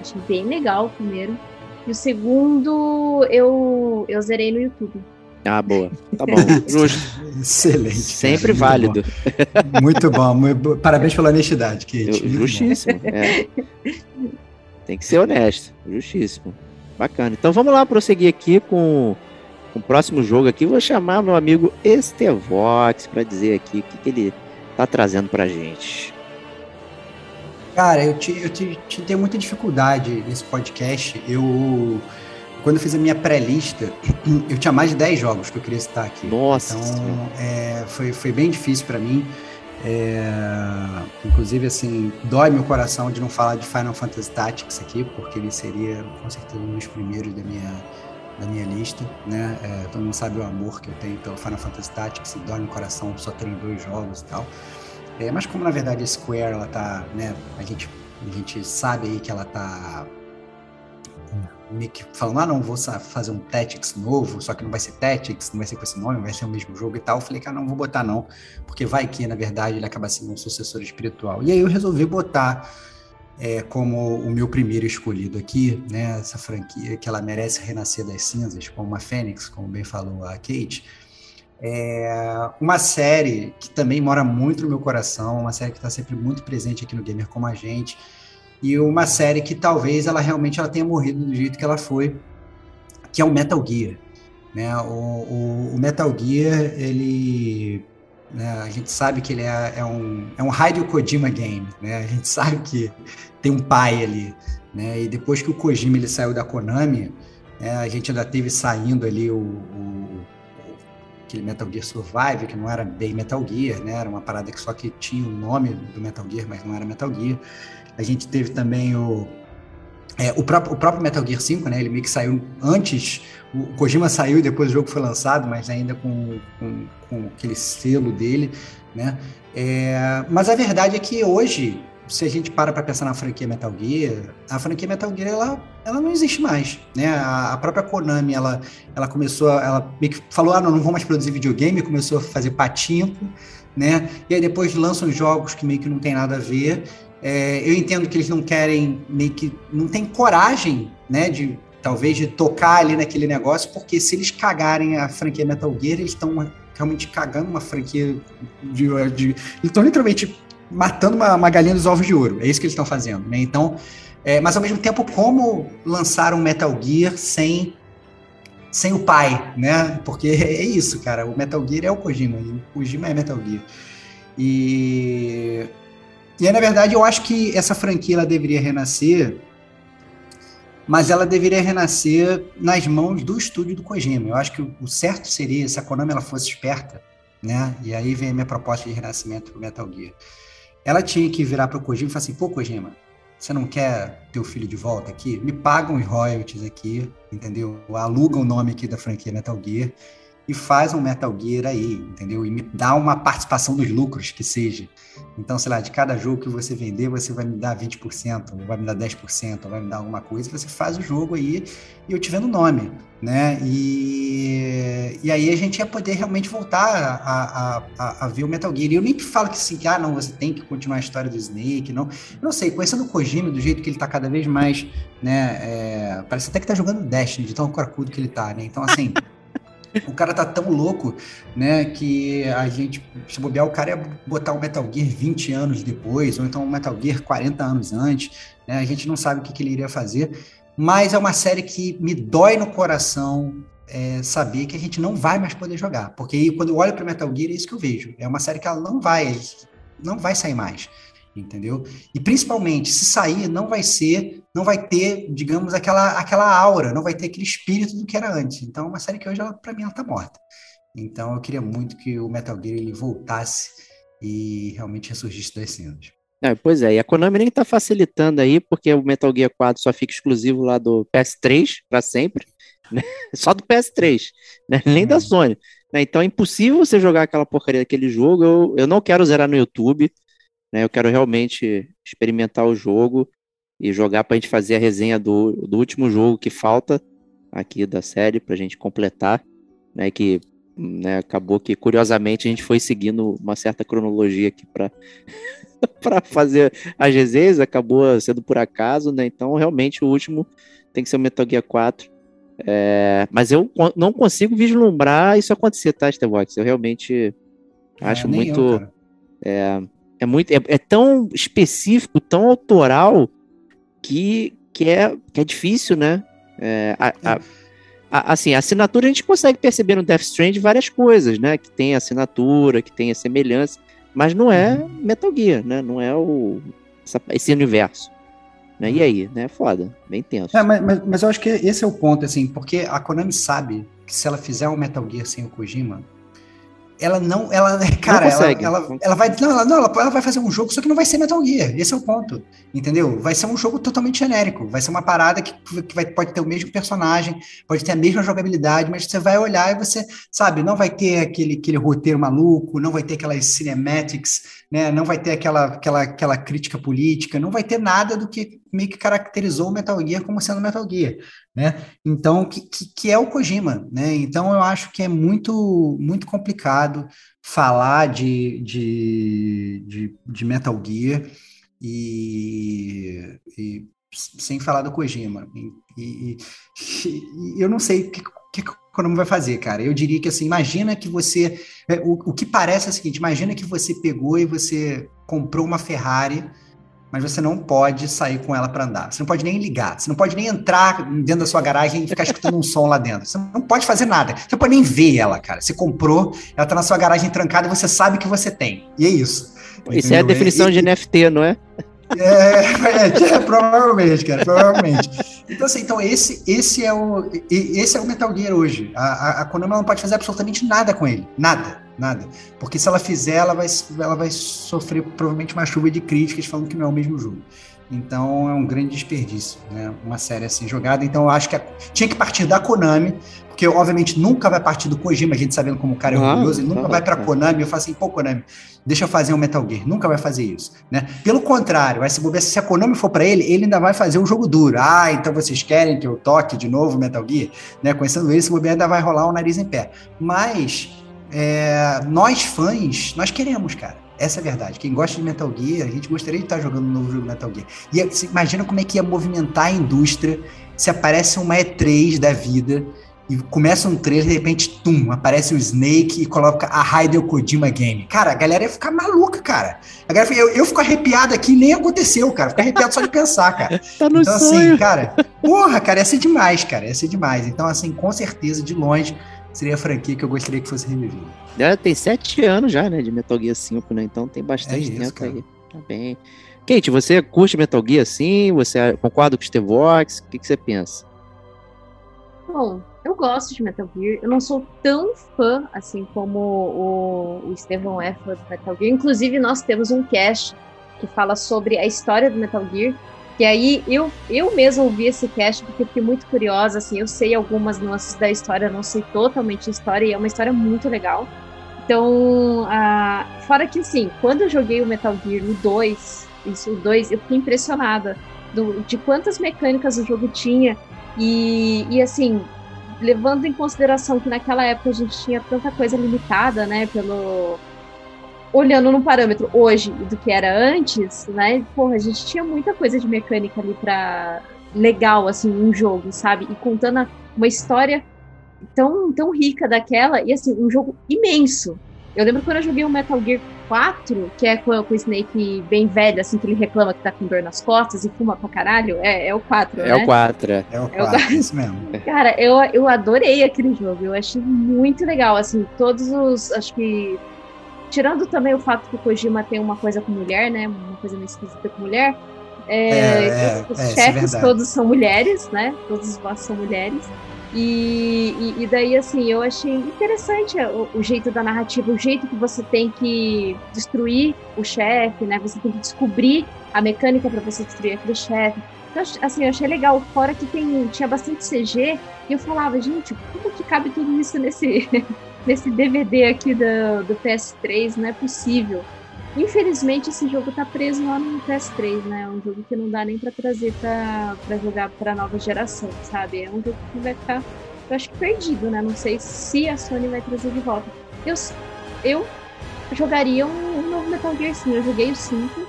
Achei bem legal o primeiro. E o segundo eu, eu zerei no YouTube. Ah, boa. Tá bom. Justo. Excelente. cara, Sempre muito válido. bom. Muito bom. Parabéns pela honestidade, Kate. Justíssimo. é. Tem que ser honesto. Justíssimo. Bacana. Então vamos lá prosseguir aqui com, com o próximo jogo aqui. Vou chamar meu amigo Estevox para dizer aqui o que, que ele tá trazendo pra gente. Cara, eu, te, eu te, te tenho muita dificuldade nesse podcast. Eu, quando eu fiz a minha pré-lista, eu tinha mais de 10 jogos que eu queria citar aqui. Nossa Então, é, foi, foi bem difícil para mim. É, inclusive, assim, dói meu coração de não falar de Final Fantasy Tactics aqui, porque ele seria, com certeza, um dos primeiros da minha, da minha lista, né? É, todo mundo sabe o amor que eu tenho pelo Final Fantasy Tactics, dói no coração, só tenho dois jogos e tal. É, mas como na verdade a Square ela tá, né, a gente, a gente sabe aí que ela tá meio falando, ah não, vou fazer um Tactics novo, só que não vai ser Tactics, não vai ser com esse nome, vai ser o mesmo jogo e tal. Eu falei, cara, não vou botar não, porque vai que na verdade ele acaba sendo um sucessor espiritual. E aí eu resolvi botar é, como o meu primeiro escolhido aqui, né, essa franquia que ela merece renascer das cinzas, como uma fênix, como bem falou a Kate. É uma série que também mora muito no meu coração, uma série que está sempre muito presente aqui no Gamer como a gente, e uma série que talvez ela realmente ela tenha morrido do jeito que ela foi, que é o Metal Gear. Né? O, o, o Metal Gear, ele. né, a gente sabe que ele é, é um, é um Hideo Kojima game, né? A gente sabe que tem um pai ali, né? E depois que o Kojima ele saiu da Konami, né, a gente ainda teve saindo ali o, o aquele Metal Gear Survive, que não era bem Metal Gear, né? Era uma parada que só que tinha o nome do Metal Gear, mas não era Metal Gear. A gente teve também o é, o, próprio, o próprio Metal Gear 5, né? Ele meio que saiu antes, o Kojima saiu e depois o jogo foi lançado, mas ainda com, com, com aquele selo dele, né? É, mas a verdade é que hoje, se a gente para para pensar na franquia Metal Gear, a franquia Metal Gear ela, ela não existe mais, né? A, a própria Konami ela, ela começou, ela meio que falou, ah, não, não vou mais produzir videogame, começou a fazer patinco, né? E aí depois lançam jogos que meio que não tem nada a ver. É, eu entendo que eles não querem, meio que não tem coragem, né, de talvez de tocar ali naquele negócio, porque se eles cagarem a franquia Metal Gear, eles estão realmente cagando uma franquia de, de eles estão literalmente matando uma, uma, galinha dos ovos de ouro. É isso que eles estão fazendo, né? Então, é, mas ao mesmo tempo, como lançar um Metal Gear sem sem o pai, né? Porque é isso, cara. O Metal Gear é o Kojima, o Kojima é Metal Gear. E e aí, na verdade, eu acho que essa franquia ela deveria renascer, mas ela deveria renascer nas mãos do estúdio do Kojima. Eu acho que o certo seria se a Konami ela fosse esperta, né? E aí vem a minha proposta de renascimento pro Metal Gear. Ela tinha que virar pro Kojima e falar assim: pô, Kojima, você não quer teu filho de volta aqui? Me pagam os royalties aqui, entendeu? Aluga o nome aqui da franquia Metal Gear e faz um Metal Gear aí, entendeu? E me dá uma participação dos lucros que seja. Então, sei lá, de cada jogo que você vender, você vai me dar 20%, ou vai me dar 10%, ou vai me dar alguma coisa, você faz o jogo aí e eu te vendo o nome, né? E, e aí a gente ia poder realmente voltar a, a, a, a ver o Metal Gear. E eu nem falo que assim, ah, não, você tem que continuar a história do Snake, não. Eu não sei, conhecendo o Kojima, do jeito que ele tá cada vez mais, né? É, parece até que tá jogando Destiny, de tão cracudo que ele tá, né? Então, assim. O cara tá tão louco, né, que a gente, se bobear, o cara ia botar o Metal Gear 20 anos depois, ou então o Metal Gear 40 anos antes, né, a gente não sabe o que, que ele iria fazer, mas é uma série que me dói no coração é, saber que a gente não vai mais poder jogar, porque quando eu olho para Metal Gear é isso que eu vejo, é uma série que ela não vai, não vai sair mais, entendeu? E principalmente, se sair, não vai ser, não vai ter, digamos, aquela, aquela aura, não vai ter aquele espírito do que era antes. Então, é uma série que hoje, para mim, ela tá morta. Então, eu queria muito que o Metal Gear ele voltasse e realmente ressurgisse das cinzas. É, pois é, e a Konami nem tá facilitando aí, porque o Metal Gear 4 só fica exclusivo lá do PS3 para sempre, né? só do PS3, né? nem da Sony. Né? Então é impossível você jogar aquela porcaria daquele jogo. Eu, eu não quero zerar no YouTube, né? Eu quero realmente experimentar o jogo e jogar para a gente fazer a resenha do, do último jogo que falta aqui da série para a gente completar, né? Que né, acabou que curiosamente a gente foi seguindo uma certa cronologia aqui para para fazer as resenhas, acabou sendo por acaso, né? Então, realmente, o último tem que ser o Metal Gear 4. É, mas eu não consigo vislumbrar isso acontecer, tá, Stevox? Eu realmente é, acho muito. Eu, é, é, muito. É, é, tão específico, tão autoral, que, que, é, que é difícil, né? É, a, a, é. a, assim, a assinatura a gente consegue perceber no Death Strand várias coisas, né? Que tem assinatura, que tem a semelhança, mas não é uhum. Metal Gear, né? Não é o, essa, esse universo. Né? E aí, né? Foda, bem tenso. É, mas, mas, mas, eu acho que esse é o ponto, assim, porque a Konami sabe que se ela fizer um Metal Gear sem o Kojima, ela não, ela, cara, não ela, ela, ela, vai, não, ela, não, ela, ela, vai fazer um jogo, só que não vai ser Metal Gear, esse é o ponto, entendeu? Vai ser um jogo totalmente genérico, vai ser uma parada que, que vai, pode ter o mesmo personagem, pode ter a mesma jogabilidade, mas você vai olhar e você, sabe, não vai ter aquele, aquele roteiro maluco, não vai ter aquelas cinematics, né, não vai ter aquela, aquela, aquela crítica política, não vai ter nada do que meio que caracterizou o Metal Gear como sendo Metal Gear, né? Então, que, que, é o Kojima, né? Então, eu acho que é muito, muito complicado falar de, de, de, de Metal Gear e, e, sem falar do Kojima. E, e eu não sei o que, que o Konami vai fazer, cara. Eu diria que, assim, imagina que você... É, o, o que parece é o seguinte, imagina que você pegou e você comprou uma Ferrari mas você não pode sair com ela para andar. Você não pode nem ligar, você não pode nem entrar dentro da sua garagem e ficar escutando um som lá dentro. Você não pode fazer nada. Você não pode nem ver ela, cara. Você comprou, ela tá na sua garagem trancada e você sabe que você tem. E é isso. Isso é a definição de NFT, não é? É, é, é, provavelmente, cara, provavelmente. Então, assim, então esse, esse, é o, esse é o Metal Gear hoje. A, a, a Konami não pode fazer absolutamente nada com ele. Nada, nada. Porque se ela fizer, ela vai, ela vai sofrer provavelmente uma chuva de críticas falando que não é o mesmo jogo. Então é um grande desperdício, né? Uma série assim jogada. Então eu acho que a, tinha que partir da Konami, porque obviamente nunca vai partir do Kojima, a gente sabendo como o cara é ah, orgulhoso, ele nunca vai para Konami. Eu falo assim, pô, Konami, deixa eu fazer um Metal Gear. Nunca vai fazer isso, né? Pelo contrário, se, se a Konami for para ele, ele ainda vai fazer um jogo duro. Ah, então vocês querem que eu toque de novo Metal Gear? Né? Conhecendo ele, se bobear ainda vai rolar o um nariz em pé. Mas é, nós fãs, nós queremos, cara. Essa é a verdade. Quem gosta de Metal Gear, a gente gostaria de estar jogando um novo jogo Metal Gear. E você imagina como é que ia movimentar a indústria se aparece uma E3 da vida e começa um trailer de repente, tum, aparece o Snake e coloca a Hideo Kojima Game. Cara, a galera ia ficar maluca, cara. A galera, eu, eu fico arrepiado aqui nem aconteceu, cara. Fico arrepiado só de pensar, cara. tá no então, assim, sonho. assim, cara, porra, cara, ia ser demais, cara. Ia ser demais. Então, assim, com certeza, de longe, seria a franquia que eu gostaria que fosse revivida. Já tem sete anos já, né, de Metal Gear 5, né? Então tem bastante é isso, tempo cara. aí. Tá bem. Kate, você curte Metal Gear sim? Você concorda com o Steve Vox? O que, que você pensa? Bom, eu gosto de Metal Gear. Eu não sou tão fã assim como o, o Estevão é fã do Metal Gear. Inclusive, nós temos um cast que fala sobre a história do Metal Gear. E aí eu, eu mesmo ouvi esse cast porque fiquei muito curiosa, assim, eu sei algumas nuances da história, não sei totalmente a história, e é uma história muito legal. Então, fora que assim, quando eu joguei o Metal Gear no 2, isso, o 2, eu fiquei impressionada do, de quantas mecânicas o jogo tinha. E, e assim, levando em consideração que naquela época a gente tinha tanta coisa limitada, né, pelo olhando no parâmetro hoje do que era antes, né? Porra, a gente tinha muita coisa de mecânica ali para legal assim um jogo, sabe? E contando uma história tão tão rica daquela e assim um jogo imenso. Eu lembro quando eu joguei o Metal Gear 4, que é com, com o Snake bem velho, assim, que ele reclama que tá com dor nas costas e fuma pra caralho. É, é o 4, é né? O 4. É, é o 4, é, é isso mesmo. Cara, eu, eu adorei aquele jogo. Eu achei muito legal, assim, todos os. Acho que tirando também o fato que o Kojima tem uma coisa com mulher, né? Uma coisa meio esquisita com mulher. É, é, os, os é, é chefes todos são mulheres, né? Todos os bosses são mulheres. E, e, e, daí, assim, eu achei interessante o, o, jeito da narrativa, o jeito que você tem que destruir o chefe, né? Você tem que descobrir a mecânica para você destruir aquele chefe. Então, assim, eu achei legal. Fora que tem, tinha bastante CG, e eu falava, gente, como que cabe tudo isso nesse, nesse DVD aqui do, do PS3, não é possível. Infelizmente esse jogo tá preso lá no PS3, né? É um jogo que não dá nem para trazer para jogar para nova geração, sabe? É um jogo que vai ficar, eu acho que perdido, né? Não sei se a Sony vai trazer de volta. Eu, eu jogaria um, um novo Metal Gear sim, eu joguei o 5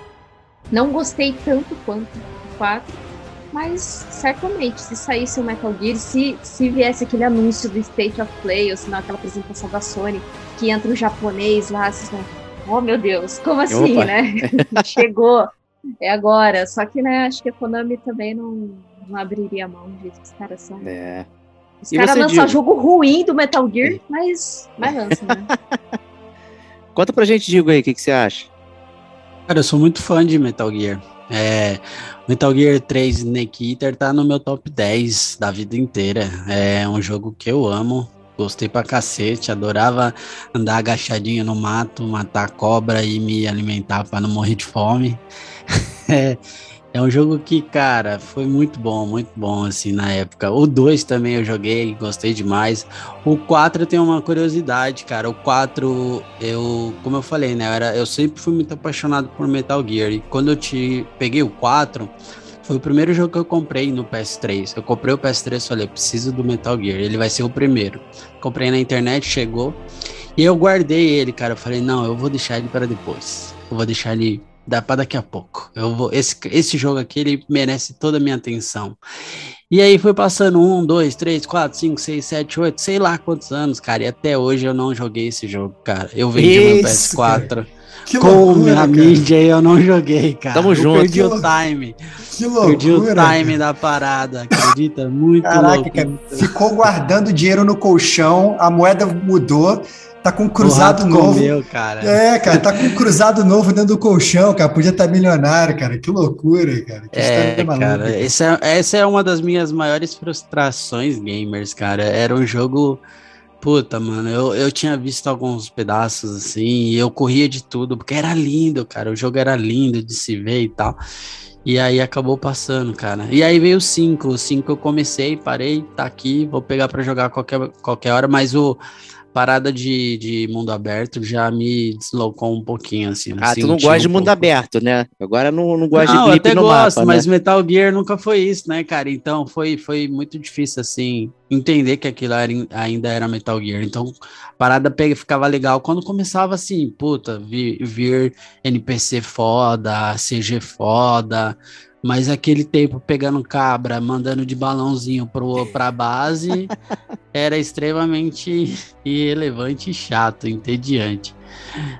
Não gostei tanto quanto o 4, mas certamente, se saísse o Metal Gear, se, se viesse aquele anúncio do State of Play, ou se não aquela apresentação da Sony, que entra um japonês lá, vocês vão, oh meu Deus, como assim, Opa. né? Chegou, é agora. Só que, né, acho que a Konami também não, não abriria a mão que os caras são. É. Os caras lançam Diego? jogo ruim do Metal Gear, mas, mas lançam, né? Conta pra gente, Digo aí, o que, que você acha? Cara, eu sou muito fã de Metal Gear. É, Metal Gear 3 Snake Eater tá no meu top 10 da vida inteira. É um jogo que eu amo. Gostei pra cacete, adorava andar agachadinho no mato, matar cobra e me alimentar pra não morrer de fome. é, um jogo que, cara, foi muito bom, muito bom assim na época. O 2 também eu joguei, gostei demais. O 4 eu tenho uma curiosidade, cara. O 4, eu, como eu falei, né? Eu, era, eu sempre fui muito apaixonado por Metal Gear. E quando eu te peguei o 4, foi o primeiro jogo que eu comprei no PS3. Eu comprei o PS3 e falei, preciso do Metal Gear. Ele vai ser o primeiro. Comprei na internet, chegou. E eu guardei ele, cara. Eu falei, não, eu vou deixar ele para depois. Eu vou deixar ele dá para daqui a pouco. Eu vou, esse, esse jogo aqui ele merece toda a minha atenção. E aí foi passando um, dois, três, quatro, cinco, seis, sete, oito, sei lá quantos anos, cara. E até hoje eu não joguei esse jogo, cara. Eu vendi meu Isso, PS4 Que com loucura, minha cara. mídia e eu não joguei, cara. Tamo eu junto. Perdi o time. Que Perdi o loucura. time da parada, acredita? Muito Caraca, louco. cara. Ficou guardando dinheiro no colchão, a moeda mudou, tá com um cruzado novo. comeu, cara. É, cara, tá com um cruzado novo dentro do colchão, cara. Podia estar milionário, cara. Que loucura, cara. Que É, história maluca. cara, essa, é- essa é uma das minhas maiores frustrações gamers, cara. Era um jogo. Puta, mano, eu, eu tinha visto alguns pedaços assim, e eu corria de tudo, porque era lindo, cara. O jogo era lindo de se ver e tal. E aí acabou passando, cara. E aí veio o 5. O 5 eu comecei, parei, tá aqui, vou pegar pra jogar qualquer, qualquer hora, mas o parada de, de mundo aberto já me deslocou um pouquinho, assim. Ah, tu não gosta de um mundo pouco. aberto, né? Agora não, não gosta Não, de eu blip até no gosto, mapa, mas né? Metal Gear nunca foi isso, né, cara? Então foi, foi muito difícil, assim, entender que aquilo era, ainda era Metal Gear. Então, a parada pega, ficava legal quando começava assim, puta, vir, vir NPC foda, CG foda, mas aquele tempo pegando cabra, mandando de balãozinho pro, pra base, era extremamente irrelevante e chato, entediante.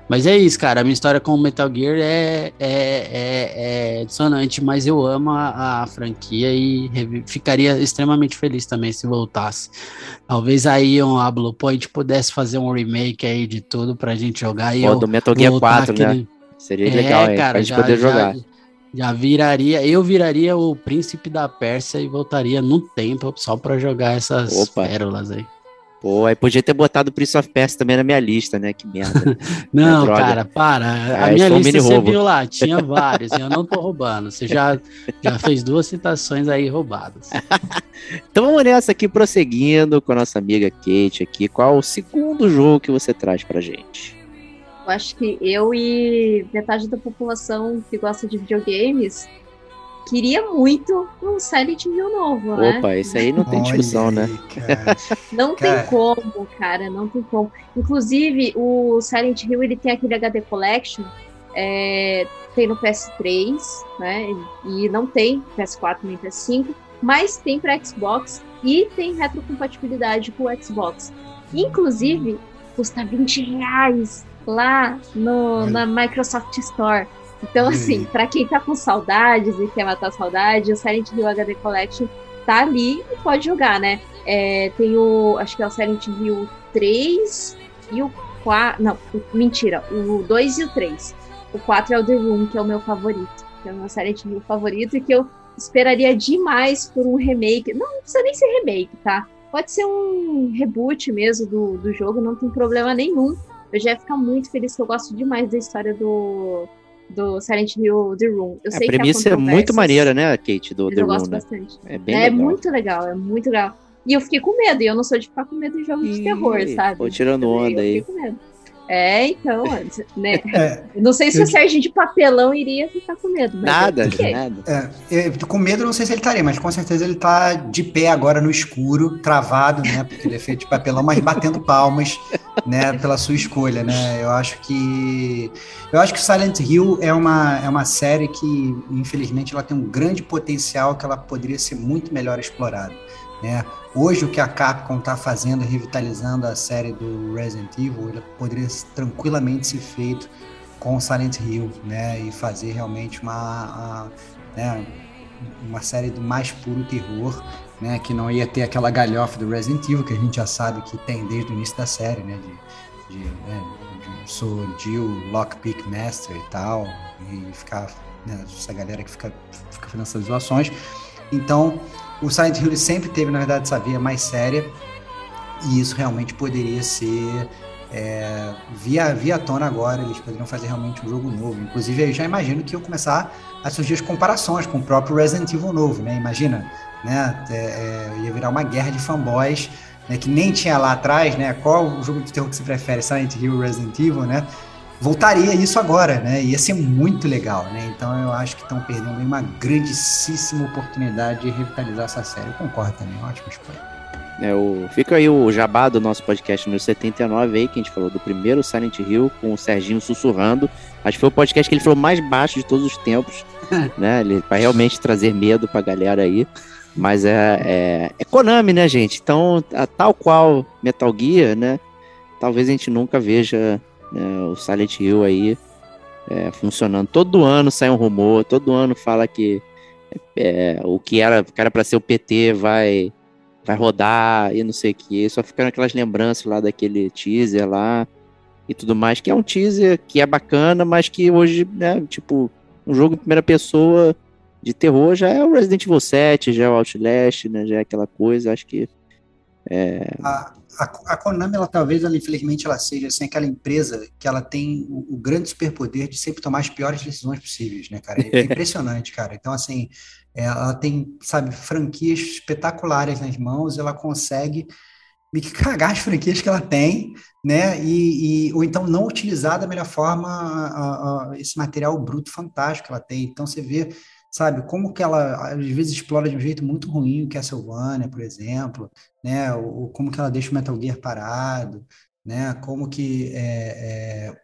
Mas é isso, cara. A minha história com o Metal Gear é, é, é, é dissonante, mas eu amo a, a franquia e ficaria extremamente feliz também se voltasse. Talvez aí um, a Blue Point pudesse fazer um remake aí de tudo pra gente jogar e Pô, eu do Metal Gear voltar 4, né? aquele- Seria legal, hein? pra gente poder jogar. Já, viraria, eu viraria o príncipe da Pérsia e voltaria no tempo só pra jogar essas Opa. pérolas aí. Pô, aí podia ter botado o Prince of Persia também na minha lista, né? Que merda. Não, droga. cara, para. A É, minha lista você roubo. viu lá, tinha vários, eu não tô roubando. Você já, já fez duas citações aí roubadas. Então vamos nessa aqui, prosseguindo com a nossa amiga Kate aqui. Qual o segundo jogo que você traz pra gente? Eu acho que eu e metade da população que gosta de videogames queria muito um Silent Hill novo, né? Opa, esse aí não tem discussão, né? cara. Não Cara. tem como, cara, não tem como. Inclusive, o Silent Hill ele tem aquele HD Collection, é, tem no PS3, né? E não tem PS4 nem PS5, mas tem para Xbox e tem retrocompatibilidade com o Xbox. Inclusive, custa 20 reais lá no, na Microsoft Store. Então, assim, para quem tá com saudades e quer matar a saudade, o Silent Hill HD Collection tá ali e pode jogar, né? É, tem o. Acho que é o Silent Hill 3 e o 4. Não, mentira, o 2 e o 3. O 4 é o The Room, que é o meu favorito. Que é o meu Silent Hill favorito e que eu esperaria demais por um remake. Não, não precisa nem ser remake, tá? Pode ser um reboot mesmo do, do jogo, não tem problema nenhum. Eu já ia ficar muito feliz, que eu gosto demais da história do, do Silent Hill The Room. Eu A sei premissa que é muito maneira, né, Kate, do The eu Room, gosto né? bastante. É bem É legal. muito legal, é muito legal. E eu fiquei com medo, e eu não sou de ficar com medo de jogo de terror, sabe? pô, tirando Eu onda aí. fiquei com medo. É, então, né? É, Não sei se Eu- o Serginho de papelão iria ficar com medo. mas Nada, fiquei. nada. É, eu com medo, não sei se ele estaria, mas com certeza ele tá de pé agora no escuro, travado, né? Porque ele é feito de papelão, mas batendo palmas, né? Pela sua escolha, né? Eu acho que. Eu acho que Silent Hill é uma, é uma série que, infelizmente, ela tem um grande potencial que ela poderia ser muito melhor explorada. Né? Hoje, o que a Capcom está fazendo, revitalizando a série do Resident Evil, poderia tranquilamente ser feito com Silent Hill, né? E fazer realmente uma, a- né, uma série do mais puro terror, né? Que não ia ter aquela galhofa do Resident Evil, que a gente já sabe que tem desde o início da série, né? De, de, né, de sou Jill, Lockpick Master e tal, e ficar, né, essa galera que fica, fica fazendo essas zoações. Então, o Silent Hill sempre teve, na verdade, essa via mais séria, e isso realmente poderia ser é, via, via tona agora, eles poderiam fazer realmente um jogo novo. Inclusive, eu já imagino que iam começar a surgir as comparações com o próprio Resident Evil novo, né? Imagina, né? É, é, ia virar uma guerra de fanboys, né? Que nem tinha lá atrás, né? Qual o jogo de terror que você prefere, Silent Hill ou Resident Evil, né? Voltaria isso agora, né? Ia ser muito legal, né? Então eu acho que estão perdendo aí uma grandíssima oportunidade de revitalizar essa série. Eu concordo também, ótimo escolha. É, o, fica aí o jabá do nosso podcast número 79 aí, que a gente falou do primeiro Silent Hill com o Serginho sussurrando. Acho que foi o podcast que ele falou mais baixo de todos os tempos, né? Ele vai realmente trazer medo pra galera aí. Mas é, é, é Konami, né, gente? Então, a- tal qual Metal Gear, né? Talvez a gente nunca veja né, o Silent Hill aí é, funcionando. Todo ano sai um rumor, todo ano fala que é, o que era, era pra ser o PT vai vai rodar e não sei o que. Só ficaram aquelas lembranças lá daquele teaser lá e tudo mais, que é um teaser que é bacana, mas que hoje, né, tipo, um jogo em primeira pessoa de terror já é o Resident Evil 7, já é o Outlast, né, já é aquela coisa, acho que A, a, a Konami, ela talvez, ela, infelizmente, ela seja assim, aquela empresa que ela tem o, o grande superpoder de sempre tomar as piores decisões possíveis, né, cara? É impressionante, cara. Então, assim, ela tem, sabe, franquias espetaculares nas mãos, ela consegue que cagar as franquias que ela tem, né? E, e- ou então não utilizar da melhor forma a- a- esse material bruto fantástico que ela tem. Então você vê, sabe, como que ela às vezes explora de um jeito muito ruim o Castlevania, por exemplo, né? Ou, como que ela deixa o Metal Gear parado, né? Como que é, é,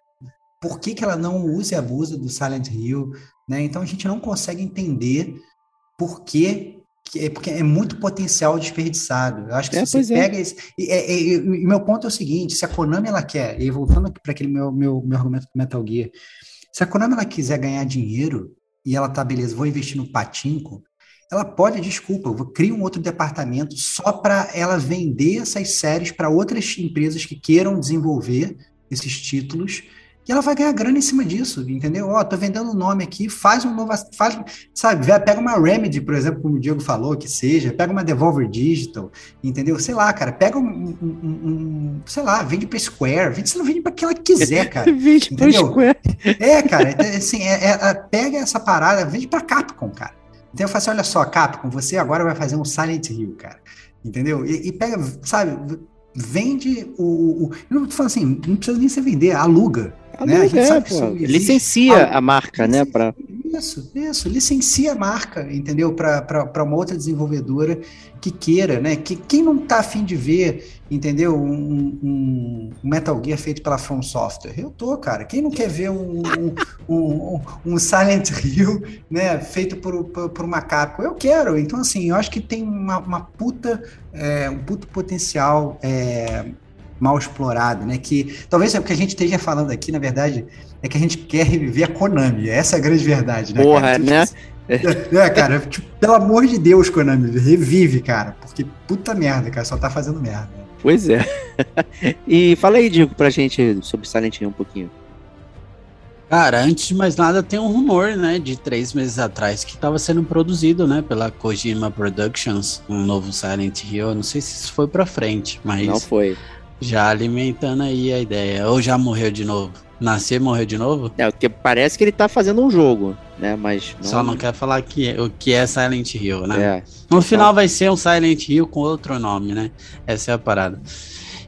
por que que ela não usa e abusa do Silent Hill, né? Então a gente não consegue entender por que é porque é muito potencial desperdiçado. Eu acho que É, se você é. pega esse. E, é- é- e meu ponto é o seguinte: se a Konami ela quer, e voltando para aquele meu, meu, meu argumento do Metal Gear, se a Konami ela quiser ganhar dinheiro e ela tá, beleza, vou investir no patinco, ela pode, desculpa, eu vou criar um outro departamento só para ela vender essas séries para outras empresas que queiram desenvolver esses títulos. E ela vai ganhar grana em cima disso, entendeu? Ó, tô vendendo o nome aqui, faz um novo, faz, sabe, pega uma Remedy, por exemplo, como o Diego falou, que seja, pega uma Devolver Digital, entendeu? Sei lá, cara, pega um, um- um- um- sei lá, vende pra Square, vende, você não vende pra quem ela quiser, cara. Vende Entendeu? Square. É, cara, é, assim, é- é- é- pega essa parada, vende pra Capcom, cara. Então eu falo assim, olha só, Capcom, você agora vai fazer um Silent Hill, cara. Entendeu? E, e pega, sabe, vende o, o, o- Eu não tô falando assim, não precisa nem você vender, aluga. Né? A gente é, sabe que isso licencia Ah, a marca, né, pra... Isso, isso, licencia a marca, entendeu? Para uma outra desenvolvedora que queira, né? Que, quem não tá afim de ver, entendeu? Um, um- um Metal Gear feito pela From Software? Eu tô, cara. Quem não quer ver um, um, um- um Silent Hill, né? Feito por, por, por uma Capcom? Eu quero. Então, assim, eu acho que tem uma, uma puta, é, um puto potencial é, mal explorado, né? Que talvez é o que a gente esteja falando aqui, na verdade, é que a gente quer reviver a Konami. Essa é a grande verdade, né? Porra, cara? né? É, cara, tipo, pelo amor de Deus, Konami, revive, cara. Porque puta merda, cara, só tá fazendo merda. Pois é. e fala aí, Diego, pra gente sobre Silent Hill um pouquinho. Cara, antes de mais nada, tem um rumor, né, de três meses atrás que estava sendo produzido, né, pela Kojima Productions, um novo Silent Hill. Eu não sei se isso foi pra frente, mas Não foi. Já alimentando aí a ideia. Ou já morreu de novo? Nasceu e morreu de novo? É, porque parece que ele tá fazendo um jogo, né? Mas. Só não quer falar que, o que é Silent Hill, né? É. No final vai ser um Silent Hill com outro nome, né? Essa é a parada.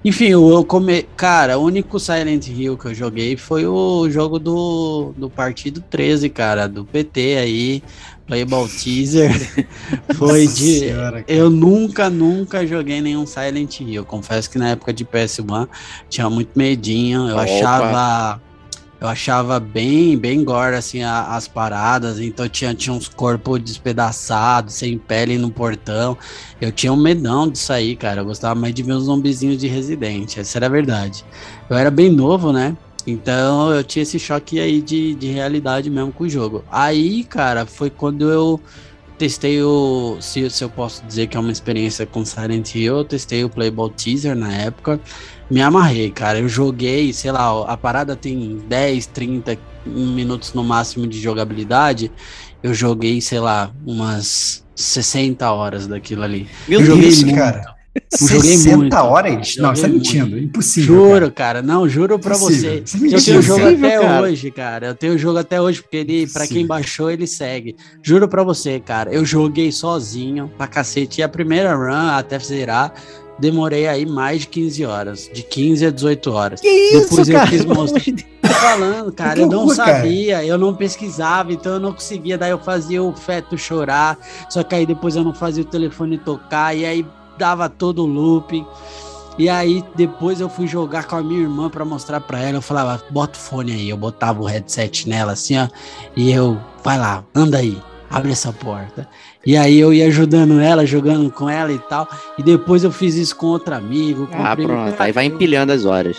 Enfim, eu come... cara, o único Silent Hill que eu joguei foi o jogo do, do Partido 13, cara, do PT aí, Playable Teaser. foi de. Senhora, eu nunca, nunca joguei nenhum Silent Hill. Confesso que na época de PS1 tinha muito medinho. Eu Opa. achava. Eu achava bem, bem gore, assim, a- as paradas. Então tinha, tinha uns corpos despedaçados, sem pele no portão. Eu tinha um medão disso aí, cara. Eu gostava mais de ver os zombizinhos de Resident. Essa era a verdade. Eu era bem novo, né? Então eu tinha esse choque aí de, de realidade mesmo com o jogo. Aí, cara, foi quando eu testei o. Se, se eu posso dizer que é uma experiência com Silent Hill, eu testei o Playable Teaser na época. Me amarrei, cara. Eu joguei, sei lá, a parada tem 10, 30 minutos no máximo de jogabilidade. Eu joguei, sei lá, umas 60 horas daquilo ali. Meu joguei isso, muito. cara? Eu joguei 60 muito. horas? Não, você tá mentindo. muito. Impossível. Juro, cara. Não, juro pra Impossível. você. É Eu tenho mentira, o jogo cara. até cara. hoje, cara. Eu tenho o jogo até hoje, porque ele, pra quem baixou, ele segue. Juro pra você, cara. Eu joguei sozinho pra cacete. E a primeira run, até zerar, demorei aí mais de 15 horas. De 15 a 18 horas. Que isso, Depois eu cara? quis mostrar. Tô falando, cara, Que eu não loucura, cara. sabia, eu não pesquisava, então eu não conseguia. Daí eu fazia o feto chorar, só que aí depois eu não fazia o telefone tocar, e aí dava todo o looping. E aí depois eu fui jogar com a minha irmã pra mostrar pra ela. Eu falava, bota o fone aí. Eu botava o headset nela assim, ó. E eu, vai lá, anda aí, abre essa porta. E aí eu ia ajudando ela, jogando com ela e tal. E depois eu fiz isso com outro amigo. Ah, pronto. Aí vai empilhando as horas.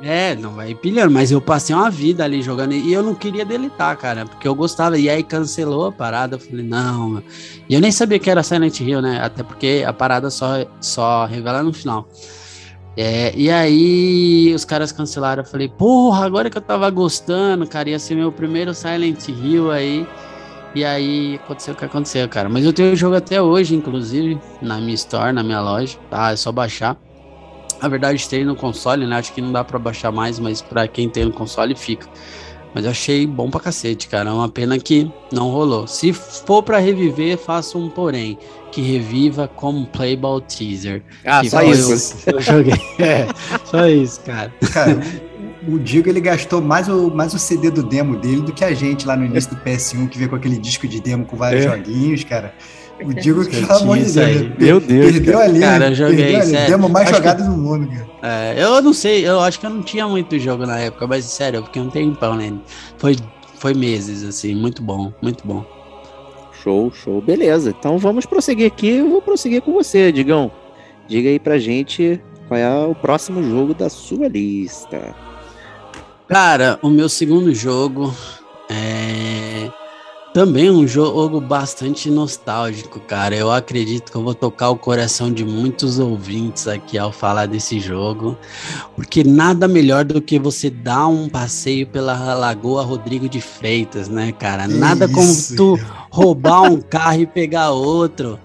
É, não vai pilhando, mas eu passei uma vida ali jogando e eu não queria deletar, cara, porque eu gostava. E aí cancelou a parada, eu falei, não. E eu nem sabia que era Silent Hill, né? Até porque a parada só, só revela no final. É, e aí os caras cancelaram, eu falei, porra, agora que eu tava gostando, cara, ia ser meu primeiro Silent Hill aí. E aí aconteceu o que aconteceu, cara. Mas eu tenho o jogo até hoje, inclusive, na minha store, na minha loja, tá? É só baixar. Na verdade, tem no console, né? Acho que não dá pra baixar mais, mas pra quem tem no console fica. Mas eu achei bom pra cacete, cara. É uma pena que não rolou. Se for pra reviver, faça um porém. Que reviva como Playable Teaser. Ah, que só isso. o- Eu joguei. É, só isso, cara. Cara, o Digo ele gastou mais o, mais o CD do demo dele do que a gente lá no início do PS1, que veio com aquele disco de demo com vários É. joguinhos, cara. O Digo, pelo amor de Deus, Meu Deus, perdeu ali. Cara, eu joguei, perdeu ali, sério. demo mais Acho que- jogado do mundo, cara. É, eu não sei, eu acho que eu não tinha muito jogo na época, mas sério, eu fiquei um tempão nele. Foi, foi meses, assim, muito bom, muito bom. Show, show. Beleza. Então vamos prosseguir aqui. Eu vou prosseguir com você, Digão. Diga aí pra gente qual é o próximo jogo da sua lista. Cara, o meu segundo jogo é também um jogo bastante nostálgico, cara. Eu acredito que eu vou tocar o coração de muitos ouvintes aqui ao falar desse jogo, porque nada melhor do que você dar um passeio pela Lagoa Rodrigo de Freitas, né, cara? Nada como Isso, tu roubar um carro e pegar outro.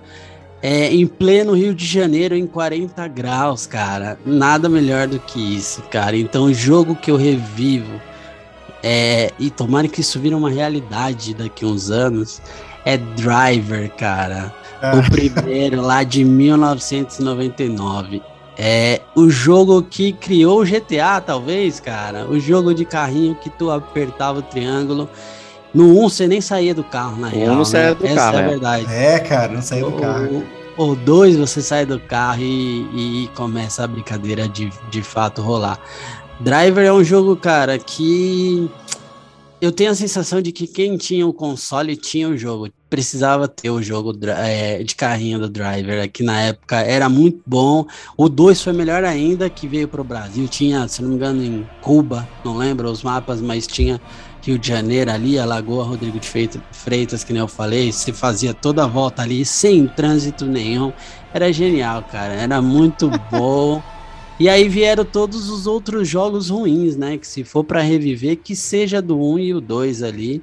É, em pleno Rio de Janeiro, em 40 graus, cara. Nada melhor do que isso, cara. Então, jogo que eu revivo, é, e tomara que isso vire uma realidade daqui a uns anos, é Driver, cara. Ah. O primeiro lá de 1999. É o jogo que criou o GTA, talvez, cara. O jogo de carrinho que tu apertava o triângulo. No 1 você nem saía do carro, na No real. um não saía né? do Essa carro, é a é. verdade. É, cara, não saiu do carro. O- Ou dois, você sai do carro e, e começa a brincadeira de, de fato rolar. Driver é um jogo, cara, que eu tenho a sensação de que quem tinha o console tinha o jogo. Precisava ter o jogo é, de carrinho do Driver, que na época era muito bom. O 2 foi melhor ainda, que veio para o Brasil. Tinha, se não me engano, em Cuba, não lembro os mapas, mas tinha Rio de Janeiro ali, a Lagoa Rodrigo de Freitas, que nem eu falei. Você fazia toda a volta ali, sem trânsito nenhum. Era genial, cara. Era muito bom. E aí vieram todos os outros jogos ruins, né? Que se for para reviver, que seja do 1 e o 2 ali.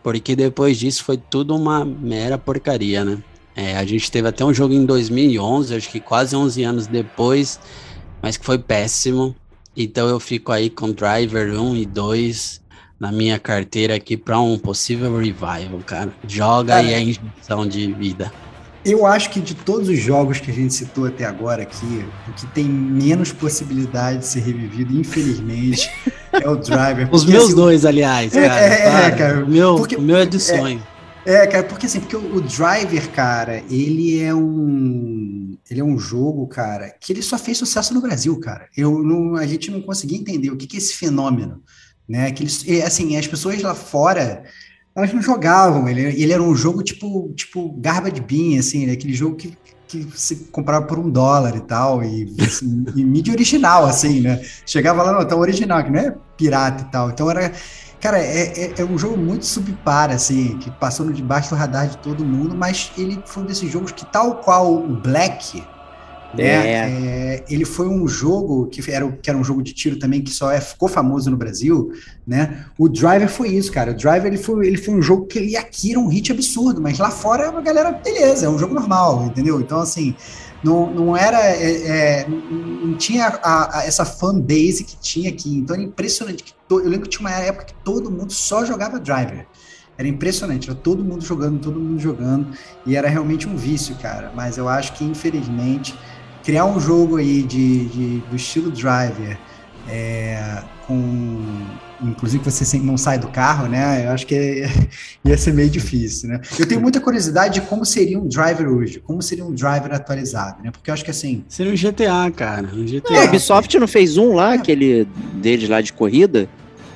Porque depois disso foi tudo uma mera porcaria, né? É, a gente teve até um jogo em 2011, acho que quase 11 anos depois, mas que foi péssimo. Então eu fico aí com Driver 1 e 2 na minha carteira aqui para um possível revival, cara. Joga Cara, aí a injeção de vida. Eu acho que de todos os jogos que a gente citou até agora aqui, o que tem menos possibilidade de ser revivido, infelizmente, é o Driver. Os meus assim, dois, aliás, É, cara. é, é, cara, O meu, porque- o meu é de sonho. É, cara, porque assim, porque o, o Driver, cara, ele é um. Ele é um jogo, cara, que ele só fez sucesso no Brasil, cara. Eu não, a gente não conseguia entender o que, que é esse fenômeno, né? Que eles, e, assim, as pessoas lá fora, elas não jogavam. Ele, ele era um jogo tipo, tipo Garbage Bean, assim, né? Aquele jogo que, que se comprava por um dólar e tal, e, assim, e mídia original, assim, né? Chegava lá, não, tá original, que não é pirata e tal. Então era. Cara, é, é, é um jogo muito subpar, assim, que passou no debaixo do radar de todo mundo, mas ele foi um desses jogos que, tal qual o Black, né? é, ele foi um jogo que era, que era um jogo de tiro também que só é, ficou famoso no Brasil, né? O Driver foi isso, cara. O Driver ele foi, ele foi um jogo que ele aqui era um hit absurdo, mas lá fora a galera, beleza, é um jogo normal, entendeu? Então, assim, não, não era. é, é, não, não tinha a- a- essa fanbase que tinha aqui. Então era impressionante. Que to- eu lembro que tinha uma época que todo mundo só jogava Driver. Era impressionante, era todo mundo jogando, todo mundo jogando, e era realmente um vício, cara. Mas eu acho que, infelizmente, criar um jogo aí de, de- do estilo Driver, é, com. Inclusive você sempre não sai do carro, né? Eu acho que é- ia ser meio difícil, né? Eu tenho muita curiosidade de como seria um driver hoje, como seria um driver atualizado, né? Porque eu acho que assim. Seria um GTA, cara. Um GTA. É, a Ubisoft não fez um lá, aquele deles lá de corrida,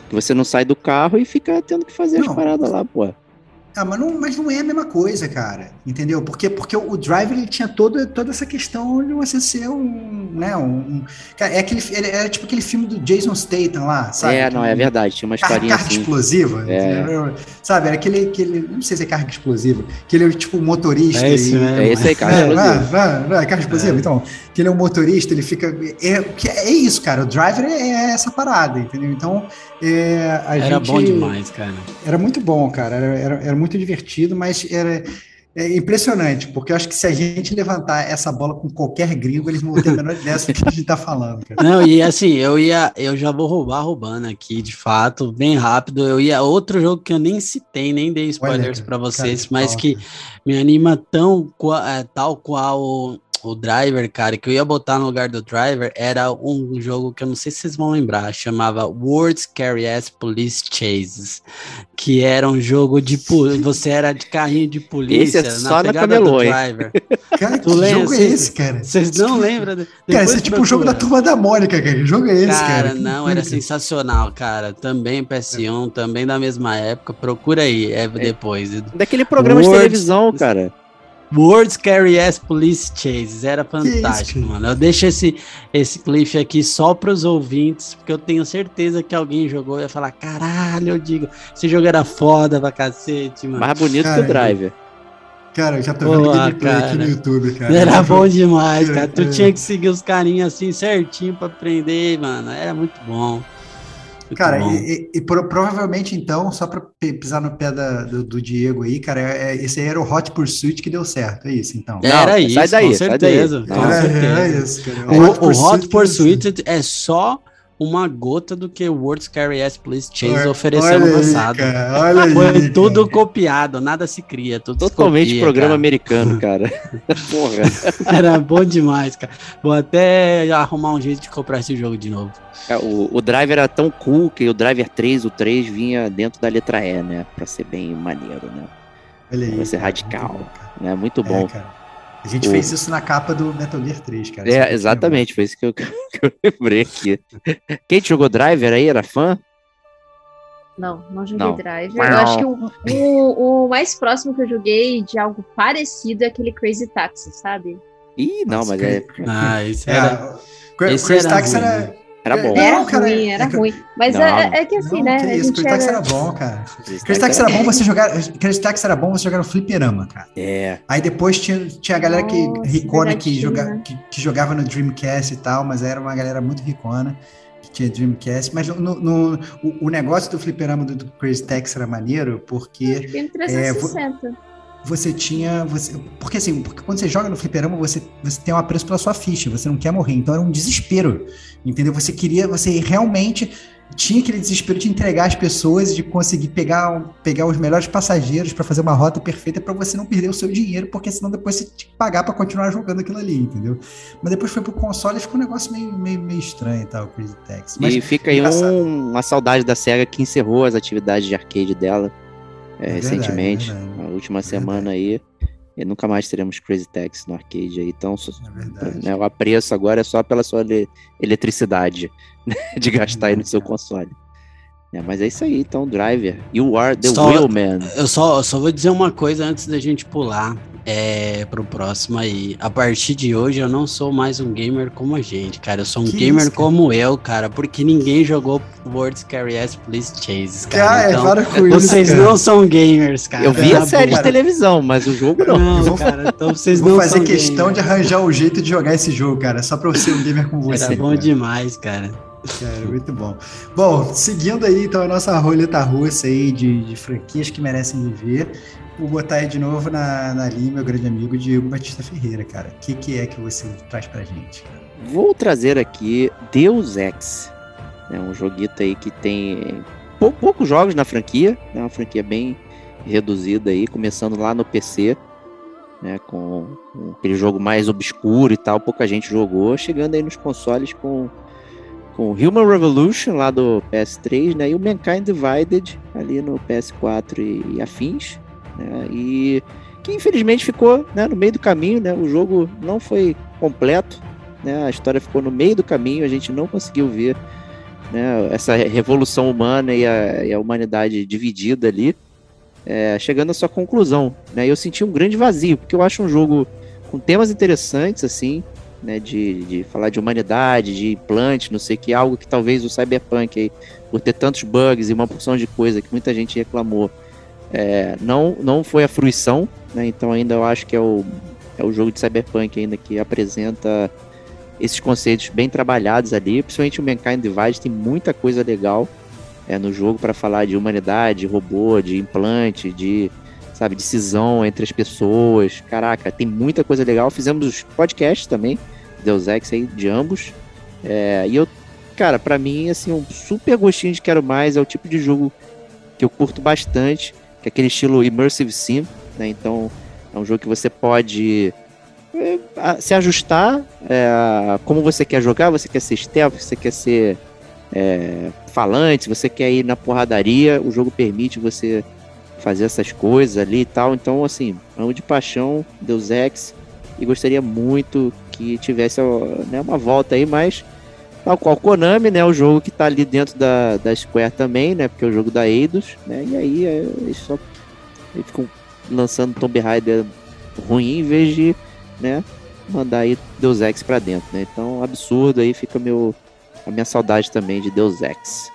que você não sai do carro e fica tendo que fazer as Não. paradas lá, pô. Ah, mas não, mas não é a mesma coisa, cara. Entendeu? Porque, porque o driver ele tinha toda, toda essa questão de você ser um. Né, um, cara, é aquele, ele era tipo aquele filme do Jason Statham lá, sabe? é, não, é Aquele- verdade, tinha uma Carga, historinha carga assim. explosiva, É. sabe? Era aquele, aquele. Não sei se é carga explosiva, que ele é tipo motorista. É esse e- mesmo. É esse aí, cara. É, explosivo. não, não, não, é carga explosiva. Então, que ele é um motorista, ele fica. É, que é isso, cara. O driver é, é essa parada, entendeu? Então, é, Era gente. bom demais, cara. Era muito bom, cara. Era, era, era muito divertido, mas era é impressionante, porque eu acho que se a gente levantar essa bola com qualquer gringo, eles vão ter a menor ideia do que a gente tá falando, cara. Não, e assim, eu ia, eu já vou roubar roubando aqui, de fato, bem rápido. Eu ia outro jogo que eu nem citei, nem dei spoilers pra vocês, cara, mas que me anima tão é, tal qual o, Driver, cara, que eu ia botar no lugar do Driver, era um jogo que eu não sei se vocês vão lembrar, chamava World Scariest Police Chases, que era um jogo de você era de carrinho de polícia Esse é só na pegada camelô, do hein? Driver. Cara, que Tu lembra, jogo é esse, cara? Vocês não lembram? Cara, esse é tipo o jogo da turma da Mônica, cara. Que jogo é esse, cara? Cara, Que não, era sensacional, cara. Também PS1, também da mesma época. Procura aí, é depois. Daquele programa de Words- televisão, cara. World Scariest Police Chases, era fantástico, isso, mano. Eu deixo esse, esse cliff aqui só pros ouvintes, porque eu tenho certeza que alguém jogou e ia falar: caralho, eu digo, esse jogo era foda pra cacete, mano. Mais bonito que Cara, o Driver. Cara, eu já tô vendo gameplay aqui cara. no YouTube, cara. Era bom demais, cara. Tu É. tinha que seguir os carinhas assim certinho pra aprender, mano. Era muito bom. Muito Cara, bom. e, e- e pro- provavelmente então, só pra pe- pisar no pé da- do, do Diego aí, cara, é- é- esse aí era o Hot Pursuit que deu certo, é isso então. Não, Era sai isso, daí, com sai daí. certeza. Não. Com É, certeza. é isso, cara. O, o Hot que deu certo. Pursuit é só uma gota do que o World Scariest Police Chase Olha- ofereceu olha no aí, passado. cara, olha aí, Foi cara. tudo copiado, nada se cria, tudo se Totalmente copia, programa cara. americano, cara. Porra. Era bom demais, cara. Vou até arrumar um jeito de comprar esse jogo de novo. É, O, o Driver era tão cool que o Driver 3, o 3 vinha dentro da letra E, né? Pra ser bem maneiro, né? Olha aí, Vai ser cara, radical. muito bom, cara. né? Muito É, bom. cara. A gente O- fez isso na capa do Metal Gear 3, cara. É, exatamente, foi isso que eu, que eu lembrei aqui. Quem jogou Driver aí era fã? Não, não joguei Não. Driver. Não. Eu acho que o, o, o mais próximo que eu joguei de algo parecido é aquele Crazy Taxi, sabe? Ih, não, Nossa, mas que- é, Ah, isso É, era. o Cra- esse Crazy era Taxi ruim, era. né? Era bom. É, Era Não, cara, ruim, é era que- ruim. Mas Não, é, é que assim, Não, né? que isso, gente Crazy Taxi era... era bom, cara. Crazy Taxi era bom você jogar. Crazy Taxi era bom você jogar no fliperama, cara. É, Aí depois tinha, tinha a galera que Nossa, ricona que, joga, né? que, que jogava no Dreamcast e tal, mas era uma galera muito ricona que tinha Dreamcast. Mas no, no- o, o negócio do fliperama do, do Crazy Taxi era maneiro porque Em 360. Você tinha. Você, porque assim, porque quando você joga no fliperama, você, você tem um apreço pela sua ficha, você não quer morrer. Então era um desespero. Entendeu? Você queria, você realmente tinha aquele desespero de entregar as pessoas, de conseguir pegar, pegar os melhores passageiros para fazer uma rota perfeita para você não perder o seu dinheiro, porque senão depois você tinha que pagar para continuar jogando aquilo ali, entendeu? Mas depois foi pro console e ficou um negócio meio, meio, meio estranho e tal, Crazy Taxi. Mas, e fica aí um, uma saudade da SEGA que encerrou as atividades de arcade dela é, É verdade, recentemente, é verdade. na última É semana aí. E nunca mais teremos Crazy Taxi no arcade aí. Então, É né, o apreço agora é só pela sua ele- eletricidade né, de gastar aí no seu console. É, mas é isso aí, então, Driver. You are the Só- wheel man. Eu só, eu só vou dizer uma coisa antes da gente pular é, pro próximo aí. A partir de hoje eu não sou mais um gamer como a gente, cara. Eu sou um Que gamer isso, cara? como eu, cara, porque ninguém jogou Words Carry Ass Please Chases, cara. Cara, então, para com isso, vocês cara. não são gamers, cara. Eu vi É, a série de televisão, mas o jogo não. Não, vou- cara, então vocês Vou não fazer são questão de gamers. arranjar o jeito de jogar esse jogo, cara, só pra eu ser um gamer com você. Tá bom cara. demais, cara. Cara, muito bom. Bom, seguindo aí então a nossa roleta russa aí de, de franquias que merecem viver, vou botar aí de novo na, na linha meu grande amigo Diego Batista Ferreira, cara. O que, que é que você traz pra gente? Vou trazer aqui Deus Ex. É um joguito aí que tem pou- poucos jogos na franquia. É uma franquia bem reduzida aí, começando lá no PC. Né, com, com aquele jogo mais obscuro e tal, pouca gente jogou, chegando aí nos consoles com, com Human Revolution lá do PS3, né, e o Mankind Divided ali no PS4 e, e afins, né, e que infelizmente ficou né, no meio do caminho, né, o jogo não foi completo, né, a história ficou no meio do caminho, a gente não conseguiu ver né, essa revolução humana e a, e a humanidade dividida ali, é, chegando à sua conclusão. Né, eu senti um grande vazio, porque eu acho um jogo com temas interessantes, assim, né, de, de falar de humanidade, de implante, não sei o que, algo que talvez o Cyberpunk, aí, por ter tantos bugs e uma porção de coisa que muita gente reclamou, é, não, não foi a fruição, né, então ainda eu acho que é o, é o jogo de Cyberpunk ainda que apresenta esses conceitos bem trabalhados ali, principalmente o Mankind Divide tem muita coisa legal é, no jogo para falar de humanidade, de robô, de implante, de sabe, de cisão entre as pessoas. Caraca, tem muita coisa legal. Fizemos os podcasts também, Deus Ex aí de ambos. É, e eu, cara, para mim assim, um super gostinho de quero mais é o tipo de jogo que eu curto bastante, que é aquele estilo immersive sim, né? Então, é um jogo que você pode é, se ajustar é, como você quer jogar, você quer ser stealth, você quer ser é, falante, você quer ir na porradaria, o jogo permite você fazer essas coisas ali e tal. Então, assim, amo de paixão Deus Ex e gostaria muito que tivesse né, uma volta aí, mas tal qual Konami, né, o jogo que tá ali dentro da, da Square também, né, porque é o jogo da Eidos, né, e aí é, eles só eles ficam lançando Tomb Raider ruim em vez de, né, mandar aí Deus Ex pra dentro, né, então absurdo aí fica meu a minha saudade também de Deus Ex.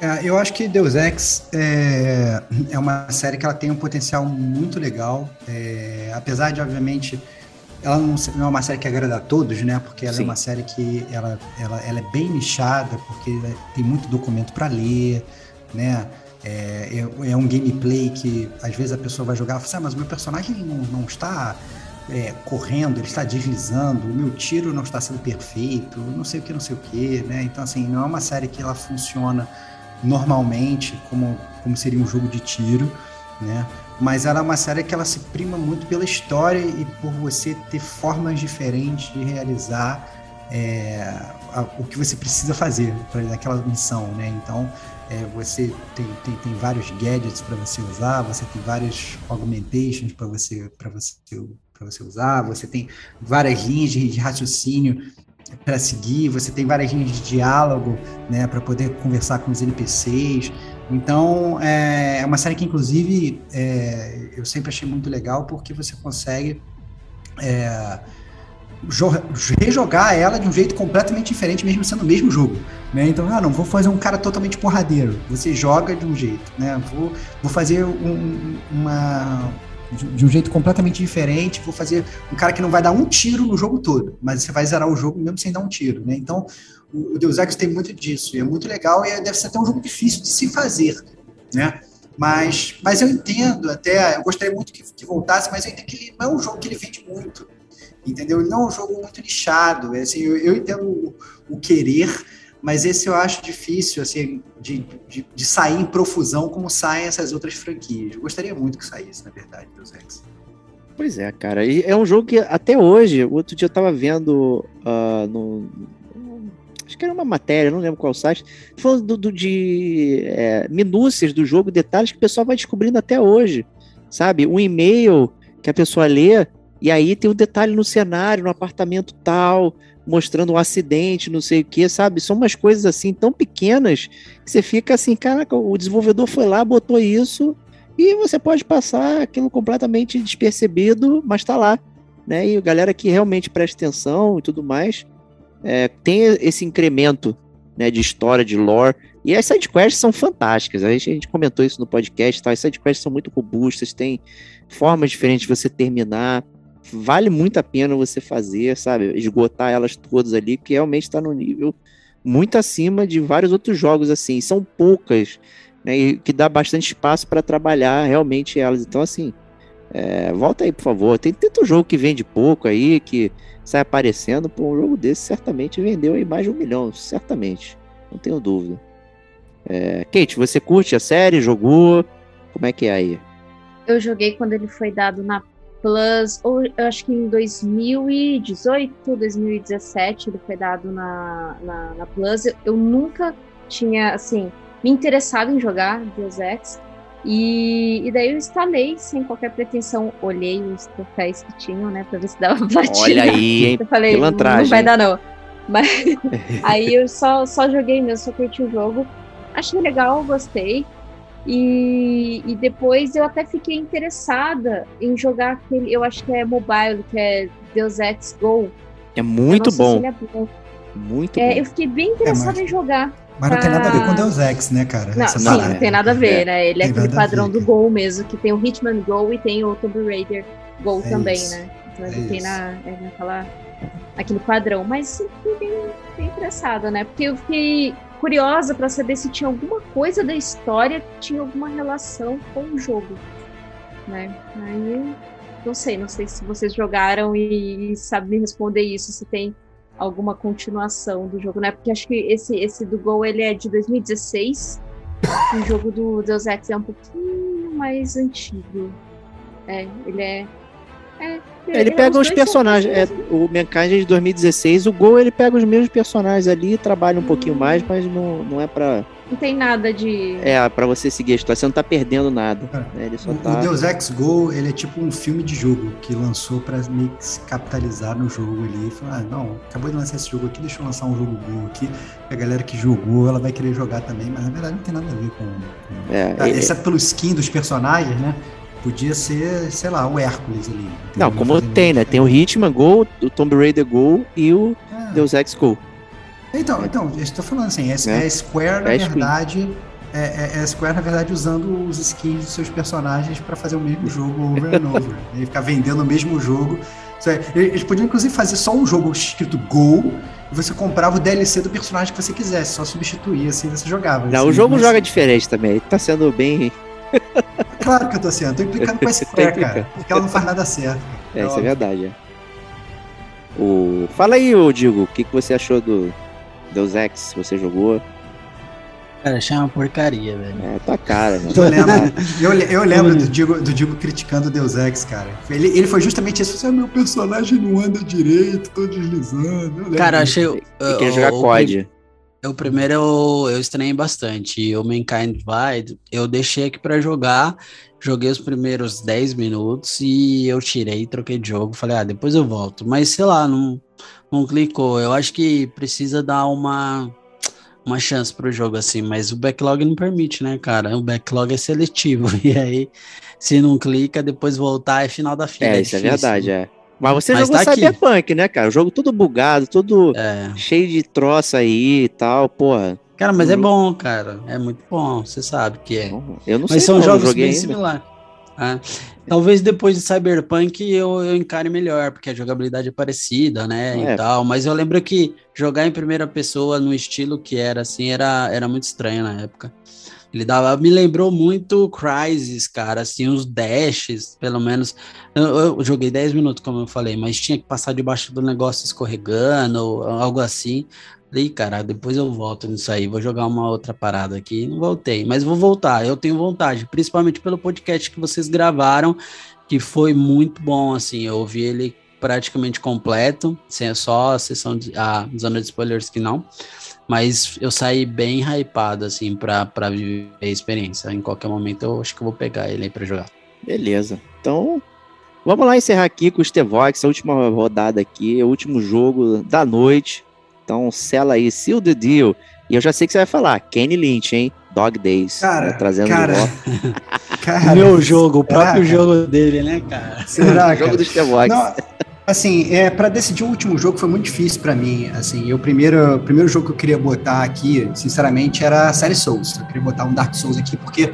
É, eu acho que Deus Ex é, é uma série que ela tem um potencial muito legal, é, apesar de, obviamente, ela não, não é uma série que agrada a todos, né? Porque ela Sim. é uma série que ela, ela, ela é bem nichada, porque tem muito documento para ler, né? É, é, é um gameplay que às vezes a pessoa vai jogar e fala assim, ah, mas o meu personagem não, não está é, correndo, ele está deslizando, o meu tiro não está sendo perfeito, não sei o que, não sei o que, né? Então, assim, não é uma série que ela funciona normalmente como, como seria um jogo de tiro, né? Mas ela é uma série que ela se prima muito pela história e por você ter formas diferentes de realizar é, a- o que você precisa fazer para naquela missão, né? Então, é, você tem, tem, tem vários gadgets para você usar, você tem vários augmentations para você, para você, para você usar, você tem várias linhas de, de raciocínio para seguir, você tem várias linhas de diálogo, né, para poder conversar com os NPCs. Então, é é uma série que, inclusive, é, eu sempre achei muito legal porque você consegue é, jo- rejogar ela de um jeito completamente diferente, mesmo sendo o mesmo jogo. Né? Então, ah, não vou fazer um cara totalmente porradeiro. Você joga de um jeito, né? Vou, vou fazer um- uma de um jeito completamente diferente. Vou fazer um cara que não vai dar um tiro no jogo todo, mas você vai zerar o jogo mesmo sem dar um tiro, né? Então, o o Deus Ex tem muito disso, e é muito legal, e deve ser até um jogo difícil de se fazer, né? Mas, mas eu entendo até, eu gostaria muito que, que voltasse, mas eu entendo que ele não é um jogo que ele vende muito, entendeu? Ele não é um jogo muito nichado, é assim, eu, eu entendo o, o querer, mas esse eu acho difícil, assim, de, de, de sair em profusão como saem essas outras franquias. Eu gostaria muito que saísse, na verdade, Deus Ex. Pois é, cara. E é um jogo que até hoje, outro dia eu tava vendo uh, no, acho que era uma matéria, não lembro qual site, falando do, do de é, minúcias do jogo, detalhes que o pessoal vai descobrindo até hoje, sabe? Um e-mail que a pessoa lê e aí tem um detalhe no cenário, no apartamento tal, mostrando um acidente, não sei o que, sabe? São umas coisas assim tão pequenas que você fica assim, caraca, o desenvolvedor foi lá, botou isso e você pode passar aquilo completamente despercebido, mas tá lá, né? E a galera que realmente presta atenção e tudo mais, é, tem esse incremento né, de história, de lore. E as sidequests são fantásticas. A gente, a gente comentou isso no podcast. Tá? As sidequests são muito robustas, tem formas diferentes de você terminar. Vale muito a pena você fazer, sabe? Esgotar elas todas ali, que realmente está no nível muito acima de vários outros jogos assim. São poucas, né? E que dá bastante espaço para trabalhar realmente elas. Então, assim, é, volta aí, por favor. Tem tanto jogo que vende pouco aí, que sai aparecendo, pô, um jogo desse certamente vendeu aí mais de um milhão, certamente. Não tenho dúvida. É, Kate, você curte a série? Jogou? Como é que é aí? Eu joguei quando ele foi dado na Plus, ou eu acho que em 2018, 2017, ele foi dado na, na, na Plus. Eu, eu nunca tinha, assim, me interessado em jogar Deus Ex. E, e, daí eu instalei sem qualquer pretensão, olhei os troféus que tinham, né, pra ver se dava platina. Olha aí, hein? Eu falei, não vai dar não. Mas aí eu só, só joguei mesmo, só curti o jogo. Achei legal, gostei. E, e depois eu até fiquei interessada em jogar aquele, eu acho que é mobile, que é Deus Ex Go. É muito bom. É muito é, bom. Eu fiquei bem interessada é, em jogar. Mas não tem nada a ver com Deus Ex, né, cara? Não, sim, não tem nada a ver, né? Ele é aquele padrão do Gol mesmo, que tem o Hitman Go e tem o Tomb Raider Go é também, isso. né? Então ele é tem na, é, naquela, aquele padrão. Mas fiquei bem, bem interessada, né? Porque eu fiquei curiosa para saber se tinha alguma coisa da história que tinha alguma relação com o jogo, né? Aí, não sei, não sei se vocês jogaram e, e sabem responder isso, se tem alguma continuação do jogo, né? Porque acho que esse, esse do Gol ele é de 2016. o jogo do Deus Ex é um pouquinho mais antigo. É, ele é. É ele é, pega os personagens. É, o Mankind é de 2016. O Gol ele pega os mesmos personagens ali, trabalha um hum. pouquinho mais, mas não, não é pra. Não tem nada de. É, pra você seguir a história, você não tá perdendo nada. É. Né? Ele só o, tá... o Deus Ex Go, ele é tipo um filme de jogo que lançou pra meio que se capitalizar no jogo ali. Falou, ah, não, acabou de lançar esse jogo aqui, deixa eu lançar um jogo Go aqui. A galera que jogou, ela vai querer jogar também, mas na verdade não tem nada a ver com. com... É, ah, Exceto pelo skin dos personagens, né? Podia ser, sei lá, o Hércules ali. Não, como tem, né? Tem o Hitman Go, o Tomb Raider Go e o é. Deus Ex Go. Então, então, eu estou falando assim, é, é. é Square, na é verdade, é, é, é, Square, na verdade, usando os skins dos seus personagens para fazer o mesmo jogo over and over. e ficar vendendo o mesmo jogo. Eles podiam, inclusive, fazer só um jogo escrito Go e você comprava o DLC do personagem que você quisesse, só substituir, assim você jogava. Não, assim, o jogo mas... joga diferente também. Tá sendo bem. Claro que eu tô sendo, tô implicando com a Square, cara. Porque ela não faz nada certo. É, é isso é verdade. É. O... Fala aí, ô Digo, o que, que você achou do Deus Ex? Você jogou? Cara, achei uma porcaria, velho. É, tá cara, né? Eu lembro, eu, eu lembro do Digo, do Digo criticando o Deus Ex, cara. Ele, ele foi justamente isso. Meu personagem não anda direito, tô deslizando. Cara, achei. Ele quer jogar COD. O primeiro eu, eu estranhei bastante. O Mankind Divide, eu deixei aqui para jogar. Joguei os primeiros 10 minutos e eu tirei, troquei de jogo. Falei, ah, depois eu volto. Mas sei lá, não, não clicou. Eu acho que precisa dar uma uma chance pro jogo assim, mas o backlog não permite, né, cara? O backlog é seletivo e aí se não clica, depois voltar é final da fila. É, é isso é verdade, é. Mas você Mas jogou tá Cyberpunk, aqui. né, cara? O jogo todo bugado, todo é. cheio de troça aí e tal, porra. Cara, mas é bom, cara. É muito bom, você sabe que é. Eu não mas sei são jogos bem similares. Ah, Talvez depois de Cyberpunk eu, eu encare melhor, porque a jogabilidade é parecida, né? É. E tal. Mas eu lembro que jogar em primeira pessoa no estilo que era assim era, era muito estranho na época. Ele dava, me lembrou muito Crysis, cara, assim, os dashes, pelo menos. Eu, eu joguei 10 minutos, como eu falei, mas tinha que passar debaixo do negócio escorregando, algo assim. Falei, cara, depois eu volto nisso aí, vou jogar uma outra parada aqui. Não voltei, mas vou voltar, eu tenho vontade, principalmente pelo podcast que vocês gravaram, que foi muito bom, assim, eu ouvi ele praticamente completo, sem só a sessão de a zona de spoilers que não. Mas eu saí bem hypado, assim, pra, pra viver a experiência. Em qualquer momento eu acho que eu vou pegar ele aí pra jogar. Beleza. Então, vamos lá encerrar aqui com o Stevox, a última rodada aqui, o último jogo da noite. Então, sela aí, seal the deal. E eu já sei que você vai falar, Kenny Lynch, hein? Dog Days. Cara, né? trazendo cara. Cara, Meu jogo, o próprio será, jogo dele, né, cara? Será, o jogo cara? do Stevox. Assim, é, para decidir o último jogo foi muito difícil para mim. Assim, o primeiro, o primeiro jogo que eu queria botar aqui, sinceramente, era a série Souls. Eu queria botar um Dark Souls aqui, porque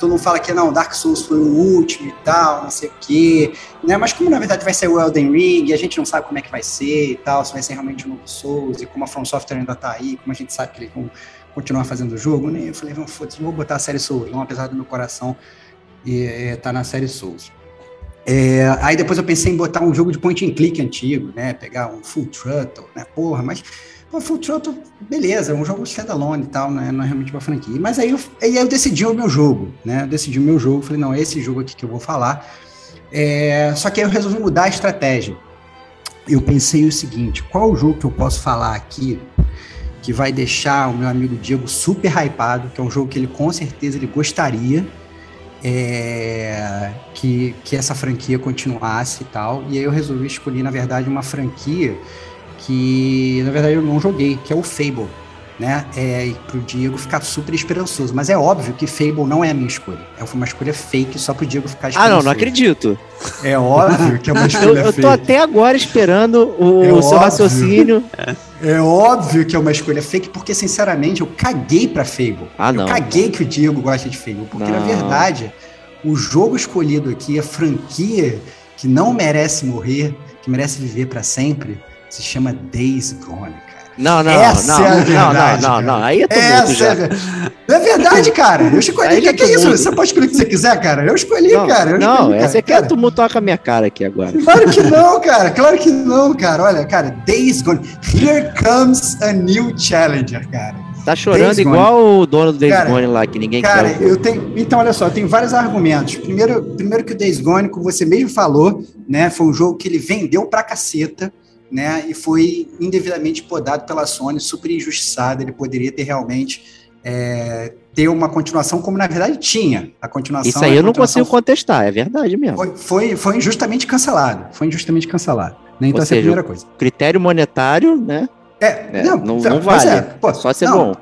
todo mundo fala que não, Dark Souls foi o último e tal, não sei o quê. Né? Mas como na verdade vai ser o Elden Ring, a gente não sabe como é que vai ser e tal, se vai ser realmente um novo Souls, e como a From Software ainda tá aí, como a gente sabe que eles vão continuar fazendo o jogo, né? Eu falei, vamos, foda-se, vou botar a série Souls, não, apesar do meu coração e, é, tá na série Souls. É, aí depois eu pensei em botar um jogo de point and click antigo, né? Pegar um Full Throttle, né? Porra, mas pô, Full Throttle, beleza, é um jogo standalone e tal, né? Não é realmente uma franquia. Mas aí eu, aí eu decidi o meu jogo, né? Eu decidi o meu jogo, falei, não, é esse jogo aqui que eu vou falar. É, só que aí eu resolvi mudar a estratégia. Eu pensei o seguinte: qual o jogo que eu posso falar aqui que vai deixar o meu amigo Diego super hypado, que é um jogo que ele com certeza ele gostaria é, que, que essa franquia continuasse e tal. E aí eu resolvi escolher, na verdade, uma franquia que, na verdade, eu não joguei, que é o Fable. Né? É, para o Diego ficar super esperançoso. Mas é óbvio que Fable não é a minha escolha. É uma escolha fake só para o Diego ficar Ah, esperançoso. não, não acredito. É óbvio que é uma Eu, escolha eu tô fake. até agora esperando o, É seu óbvio. raciocínio. É óbvio que é uma escolha fake, porque, sinceramente, eu caguei pra Fable. Ah, não. Eu caguei que o Diego gosta de Fable, porque, na Não. verdade, o jogo escolhido aqui, a franquia que não merece morrer, que merece viver pra sempre, se chama Days Gone. Não, não, Essa não, é a não, verdade, não, não, cara. não. Aí é tumulto Essa já. é, é verdade, cara. Eu escolhi. Aí Que, já que é isso? Você pode escolher o que você quiser, cara. Eu escolhi, Não, cara. Eu não escolhi, cara. essa quer Cara, tumultuar com a minha cara aqui agora. Claro que não, cara. Claro que não, cara. Olha, cara, Days Gone. Here comes a new challenger, cara. Tá chorando Days Gone. igual o dono do Days Cara, Gone lá, que ninguém Cara, quer. eu tenho. Então, olha só, eu tenho vários argumentos. Primeiro, primeiro que o Days Gone, como você mesmo falou, né? Foi um jogo que ele vendeu pra caceta, né? E foi indevidamente podado pela Sony, super injustiçado. Ele poderia ter realmente é, ter uma continuação, como na verdade tinha. A continuação. Isso aí a eu não consigo contestar, é verdade mesmo. Foi, foi, foi injustamente cancelado. Foi injustamente cancelado. Né? Então, Ou essa é a seja, primeira coisa. Critério monetário, né? É, É, não, não, tá, não vale. é, pô, Só ser não, bom.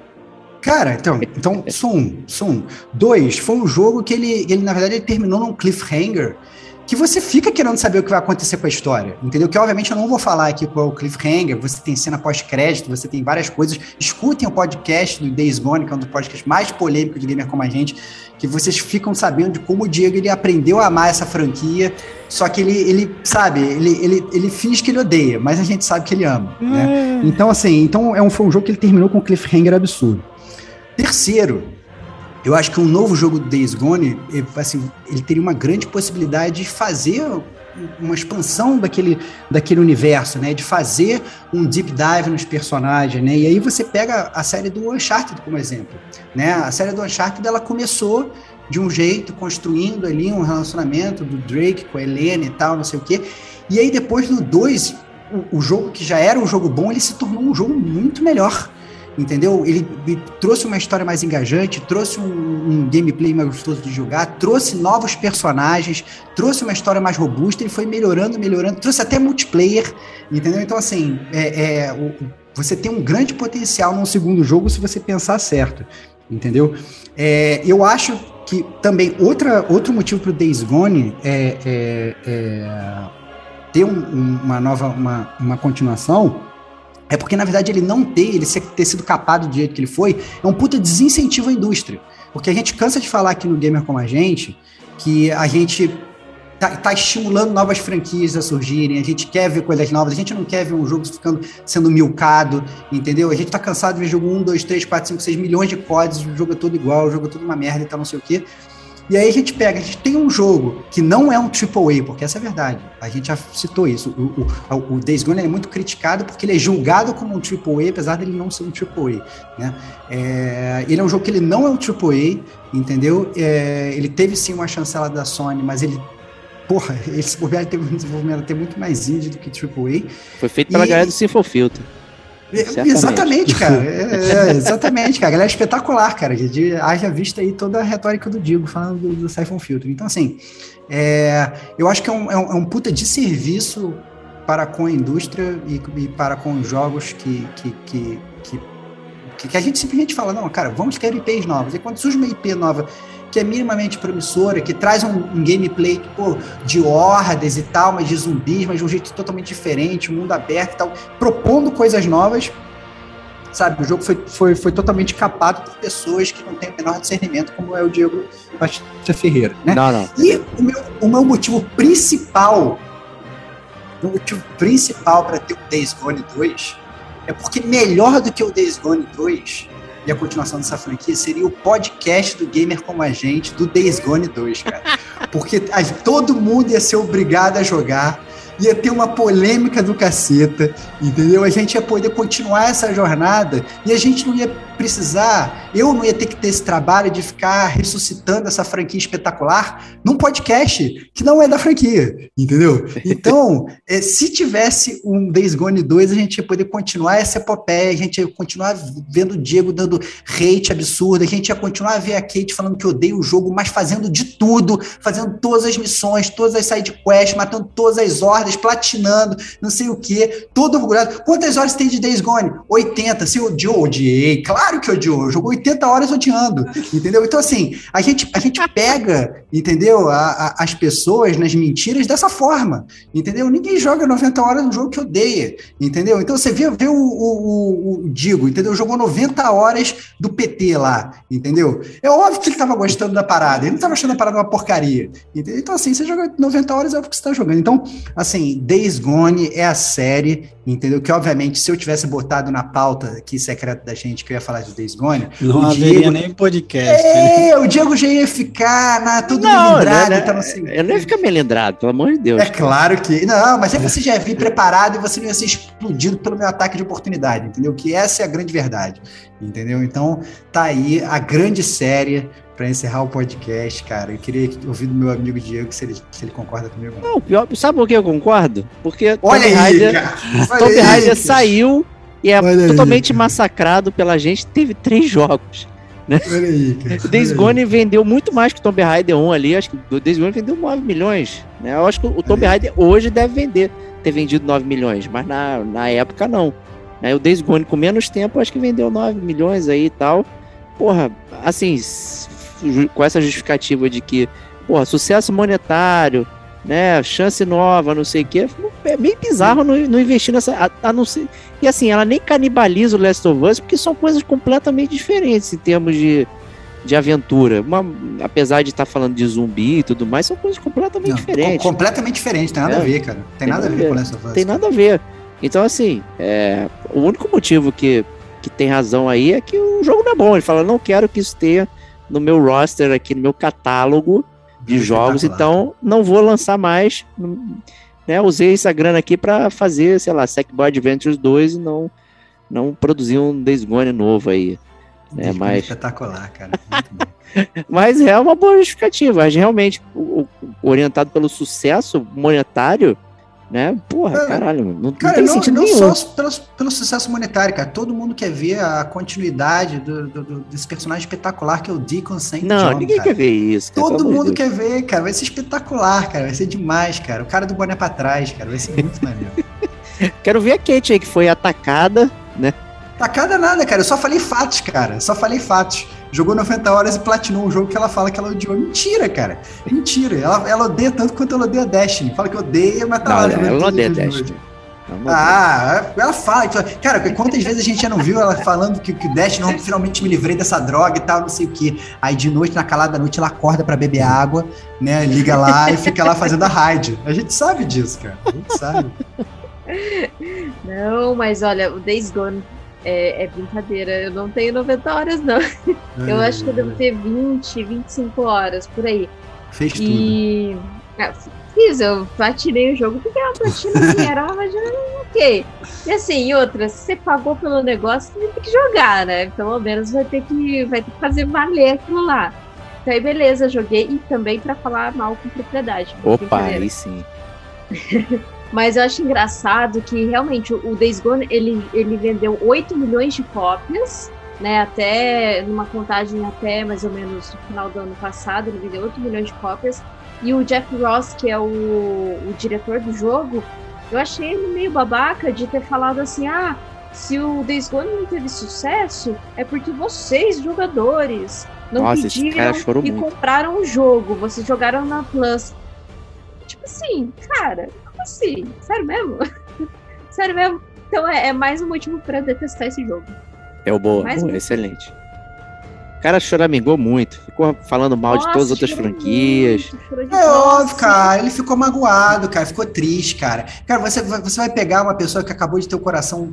Cara, então, então só só um. Dois, foi um jogo que ele, ele na verdade, ele terminou num cliffhanger que você fica querendo saber o que vai acontecer com a história, entendeu? Que obviamente eu não vou falar aqui qual é o cliffhanger, você tem cena pós-crédito, você tem várias coisas. Escutem o podcast do Days Gone, que é um dos podcasts mais polêmicos de gamer como a gente, que vocês ficam sabendo de como o Diego ele aprendeu a amar essa franquia, só que ele, ele sabe, ele, ele, ele finge que ele odeia, mas a gente sabe que ele ama, né? Então, assim, então é um, foi um jogo que ele terminou com um cliffhanger absurdo. Terceiro, eu acho que um novo jogo do Days Gone, assim, ele teria uma grande possibilidade de fazer uma expansão daquele, daquele universo, né? De fazer um deep dive nos personagens, né? E aí você pega a série do Uncharted como exemplo, né? A série do Uncharted, ela começou de um jeito, construindo ali um relacionamento do Drake com a Helena e tal, não sei o quê. E aí depois no 2, o, o jogo que já era um jogo bom, ele se tornou um jogo muito melhor entendeu? Ele, trouxe uma história mais engajante, trouxe um, um, gameplay mais gostoso de jogar, trouxe novos personagens, trouxe uma história mais robusta, ele foi melhorando, melhorando, trouxe até multiplayer, entendeu? Então, assim, é, é, o, você tem um grande potencial num segundo jogo se você pensar certo, entendeu? É, eu acho que também outra, outro motivo para o Days Gone é, é, é ter um, uma nova, uma, uma continuação é porque, na verdade, ele não ter, ele ter sido capado do jeito que ele foi, é um puta desincentivo à indústria. Porque a gente cansa de falar aqui no Gamer Como a Gente que a gente tá, tá estimulando novas franquias a surgirem, a gente quer ver coisas novas, a gente não quer ver um jogo ficando sendo milcado, entendeu? A gente tá cansado de ver jogo 1, 2, 3, 4, 5, 6 milhões de códigos, o jogo é todo igual, o jogo é tudo uma merda e tal, não sei o quê. E aí a gente pega, a gente tem um jogo que não é um AAA, porque essa é a verdade. A gente já citou isso. O, o, o Days Gone é muito criticado porque ele é julgado como um AAA, apesar dele não ser um AAA. Né? É, ele é um jogo que ele não é um AAA, entendeu? É, ele teve sim uma chancela da Sony, mas ele porra, esse bobear teve um desenvolvimento até muito mais indie do que AAA. Foi feito pela e... galera do Sinful Filter. Certamente. Exatamente, cara. É, é, exatamente, cara. A galera é espetacular, cara. De, haja vista aí toda a retórica do Digo falando do, do Siphon Filter. Então, assim, é, eu acho que é um, é, um, é um puta de serviço para com a indústria e, e para com os jogos que, que, que, que, que a gente simplesmente fala, não, cara, vamos ter IPs novas. E quando surge uma IP nova que é minimamente promissora, que traz um, um gameplay pô, de hordas e tal, mas de zumbis, mas de um jeito totalmente diferente, um mundo aberto e tal, propondo coisas novas. Sabe, o jogo foi, foi, foi totalmente capado por pessoas que não têm o menor discernimento, como é o Diego Batista Ferreira. Né? Não, não. E o meu, o meu motivo principal, o motivo principal para ter o Days Gone 2 é porque melhor do que o Days Gone 2 e a continuação dessa franquia seria o podcast do Gamer Como a Gente, do Days Gone 2, cara. Porque todo mundo ia ser obrigado a jogar, ia ter uma polêmica do caceta, entendeu? A gente ia poder continuar essa jornada e a gente não ia precisar, eu não ia ter que ter esse trabalho de ficar ressuscitando essa franquia espetacular num podcast que não é da franquia, entendeu? Então, é, se tivesse um Days Gone 2, a gente ia poder continuar essa epopeia, a gente ia continuar vendo o Diego dando hate absurdo, a gente ia continuar a ver a Kate falando que odeia o jogo, mas fazendo de tudo, fazendo todas as missões, todas as side quests, matando todas as platinando, não sei o que, todo orgulhoso. Quantas horas tem de Days Gone? 80. Se odiou, odiei, claro que odiou, jogou 80 horas odiando, entendeu? Então, assim, a gente, a gente pega, entendeu, a, a, as pessoas nas mentiras dessa forma, entendeu? Ninguém joga 90 horas num jogo que odeia, entendeu? Então, você vê, vê o, o, o, Digo, entendeu? Jogou 90 horas do PT lá, entendeu? É óbvio que ele estava gostando da parada, ele não estava achando a parada uma porcaria, entendeu? Então, assim, você joga 90 horas, é óbvio que você está jogando. Então, assim, Days Gone é a série, entendeu? Que, obviamente, se eu tivesse botado na pauta aqui secreta da gente, que eu ia falar de Days Gone. Não haveria Diego... nem podcast. É, né? o Diego já ia ficar na, todo não, melindrado. Né, tá no eu não ia ficar melindrado, pelo amor de Deus. É claro que. Não, mas é você já ia vir preparado e você não ia ser explodido pelo meu ataque de oportunidade, entendeu? Que essa é a grande verdade, entendeu? Então, tá aí a grande série para encerrar o podcast, cara. Eu queria ouvir do meu amigo Diego se ele, se ele concorda comigo. Não, pior, sabe por que eu concordo? Porque Olha Tomb Raider, Tomb Raider saiu e é Olha totalmente aí, massacrado pela gente. Teve três jogos. Né? Olha aí, cara. O Days Gone vendeu muito mais que o Tomb Raider 1 ali. Acho que o Days Gone vendeu 9 milhões. Né? Eu acho que o Tomb Raider hoje deve vender, ter vendido 9 milhões, mas na, na época não. Né? O Days Gone com menos tempo, acho que vendeu 9 milhões aí e tal. Porra, assim, com essa justificativa de que, porra, sucesso monetário, né? Chance nova, não sei o quê. É meio bizarro não, não investir nessa. A, a não ser, e assim, ela nem canibaliza o Last of Us, porque são coisas completamente diferentes em termos de, de aventura. Uma, apesar de estar tá falando de zumbi e tudo mais, são coisas completamente não, diferentes. Com, completamente diferentes, tem nada é, a ver, cara. Tem, tem nada, a ver, ver com Last of Us. Tem nada a ver. Então, assim, é, o único motivo que, que tem razão aí é que o jogo não é bom. Ele fala, não quero que isso tenha no meu roster aqui, no meu catálogo de jogos, então não vou lançar mais. Né, usei essa grana aqui para fazer, sei lá, Sackboy Adventures 2 e não, não produzir um Days Gone novo aí. Né, mas... Espetacular, cara. mas é uma boa justificativa. Mas realmente, orientado pelo sucesso monetário, né? Porra, caralho, não, cara, não tem não, sentido não nenhum. só pelo, pelo sucesso monetário, cara. Todo mundo quer ver a continuidade do, do, do desse personagem espetacular que é o Deacon Saint Não, John, ninguém cara. quer ver isso. Cara, Todo mundo quer ver, cara. Vai ser espetacular, cara. Vai ser demais, cara. O cara do boné pra trás, cara. Vai ser muito maneiro. Quero ver a Kate aí, que foi atacada, né? Atacada nada, cara. Eu só falei fatos, cara. Só falei fatos jogou 90 horas e platinou um jogo que ela fala que ela odiou. Mentira, cara. Mentira. Ela, ela odeia tanto quanto ela odeia Destiny. Fala que odeia, mas tá não, lá. Ela não odeia Destiny. Ah, ela fala. Cara, quantas vezes a gente já não viu ela falando que, que o Dash não finalmente me livrei dessa droga e tal, não sei o que. Aí de noite, na calada da noite, ela acorda para beber água, né? Liga lá e fica lá fazendo a raid. A gente sabe disso, cara. A gente sabe. Não, mas olha, o Days Gone é, é, brincadeira. Eu não tenho 90 horas, não. eu acho que eu devo ter 20, 25 horas por aí. Fez e... tudo. Ah, fiz, eu platinei o jogo porque a platina que era, mas já ok. E assim, outra, se você pagou pelo negócio, você tem que jogar, né? Pelo menos vai ter que, vai ter que fazer valer aquilo lá. Então aí, beleza, joguei e também para falar mal com propriedade. Opa, aí sim. Mas eu acho engraçado que realmente o Days Gone ele, ele vendeu 8 milhões de cópias, né? Até numa contagem até mais ou menos no final do ano passado, ele vendeu 8 milhões de cópias. E o Jeff Ross, que é o, o diretor do jogo, eu achei ele meio babaca de ter falado assim: ah, se o Days Gone não teve sucesso, é porque vocês, jogadores, não Nossa, pediram e muito. compraram o jogo, vocês jogaram na Plus. Tipo assim, cara, assim? Sério mesmo? Sério mesmo? Então é, é mais um motivo para detestar esse jogo. É o boa, boa excelente. O cara choramingou muito, ficou falando mal Nossa, de todas as outras franquias. Muito, é óbvio, cara, ele ficou magoado, cara, ficou triste, cara. Cara, você, você vai pegar uma pessoa que acabou de ter o coração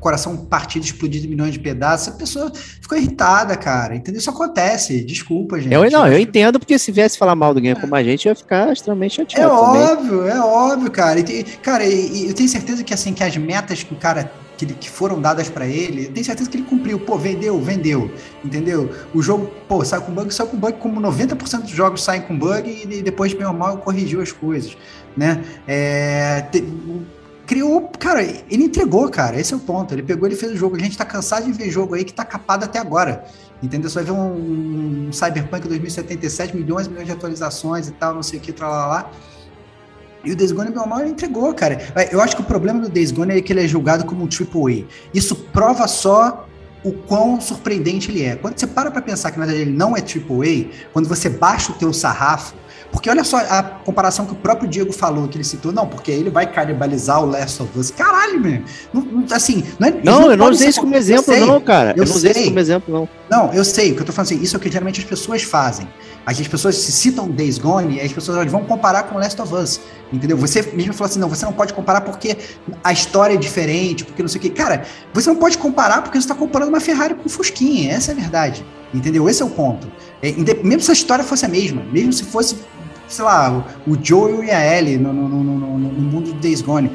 coração partido, explodido em milhões de pedaços, a pessoa ficou irritada, cara. Entendeu? Isso acontece. Desculpa, gente. Eu não, eu entendo, porque se viesse falar mal do game é. como a gente, eu ia ficar extremamente chateado. É também. óbvio, é óbvio, cara. E, cara, e, eu tenho certeza que assim, que as metas que o cara que, que foram dadas para ele, eu tenho certeza que ele cumpriu. Pô, vendeu, vendeu, entendeu? O jogo, pô, sai com bug, sai com bug, como 90% dos jogos saem com bug e depois, bem ou mal, corrigiu as coisas, né? É, te, criou, cara, ele entregou, cara, esse é o ponto. Ele pegou, ele fez o jogo. A gente tá cansado de ver jogo aí que tá capado até agora. Entendeu? Você vai ver um, um Cyberpunk 2077, milhões milhões de atualizações e tal, não sei o que, lá, lá. E o Days Gone, meu ele entregou, cara. Eu acho que o problema do Days Gone é que ele é julgado como um AAA. Isso prova só o quão surpreendente ele é. Quando você para pra pensar que na verdade ele não é AAA, quando você baixa o teu sarrafo, porque olha só a comparação que o próprio Diego falou, que ele citou, não, porque ele vai canibalizar o Last of Us. Caralho, meu. Não, assim, não é. Não, não eu não usei isso como exemplo, não, cara. Eu, eu não usei isso como exemplo, não. Não, eu sei, o que eu tô falando assim, isso é o que geralmente as pessoas fazem. As pessoas se citam Days Gone e as pessoas vão comparar com Last of Us. Entendeu? Você mesmo falou assim: não, você não pode comparar porque a história é diferente, porque não sei o quê. Cara, você não pode comparar porque você está comparando uma Ferrari com um Fusquinha. Essa é a verdade. Entendeu? Esse é o ponto. É, mesmo se a história fosse a mesma, mesmo se fosse sei lá, o Joel e a Ellie no, no, no, no, no mundo do Days Gone.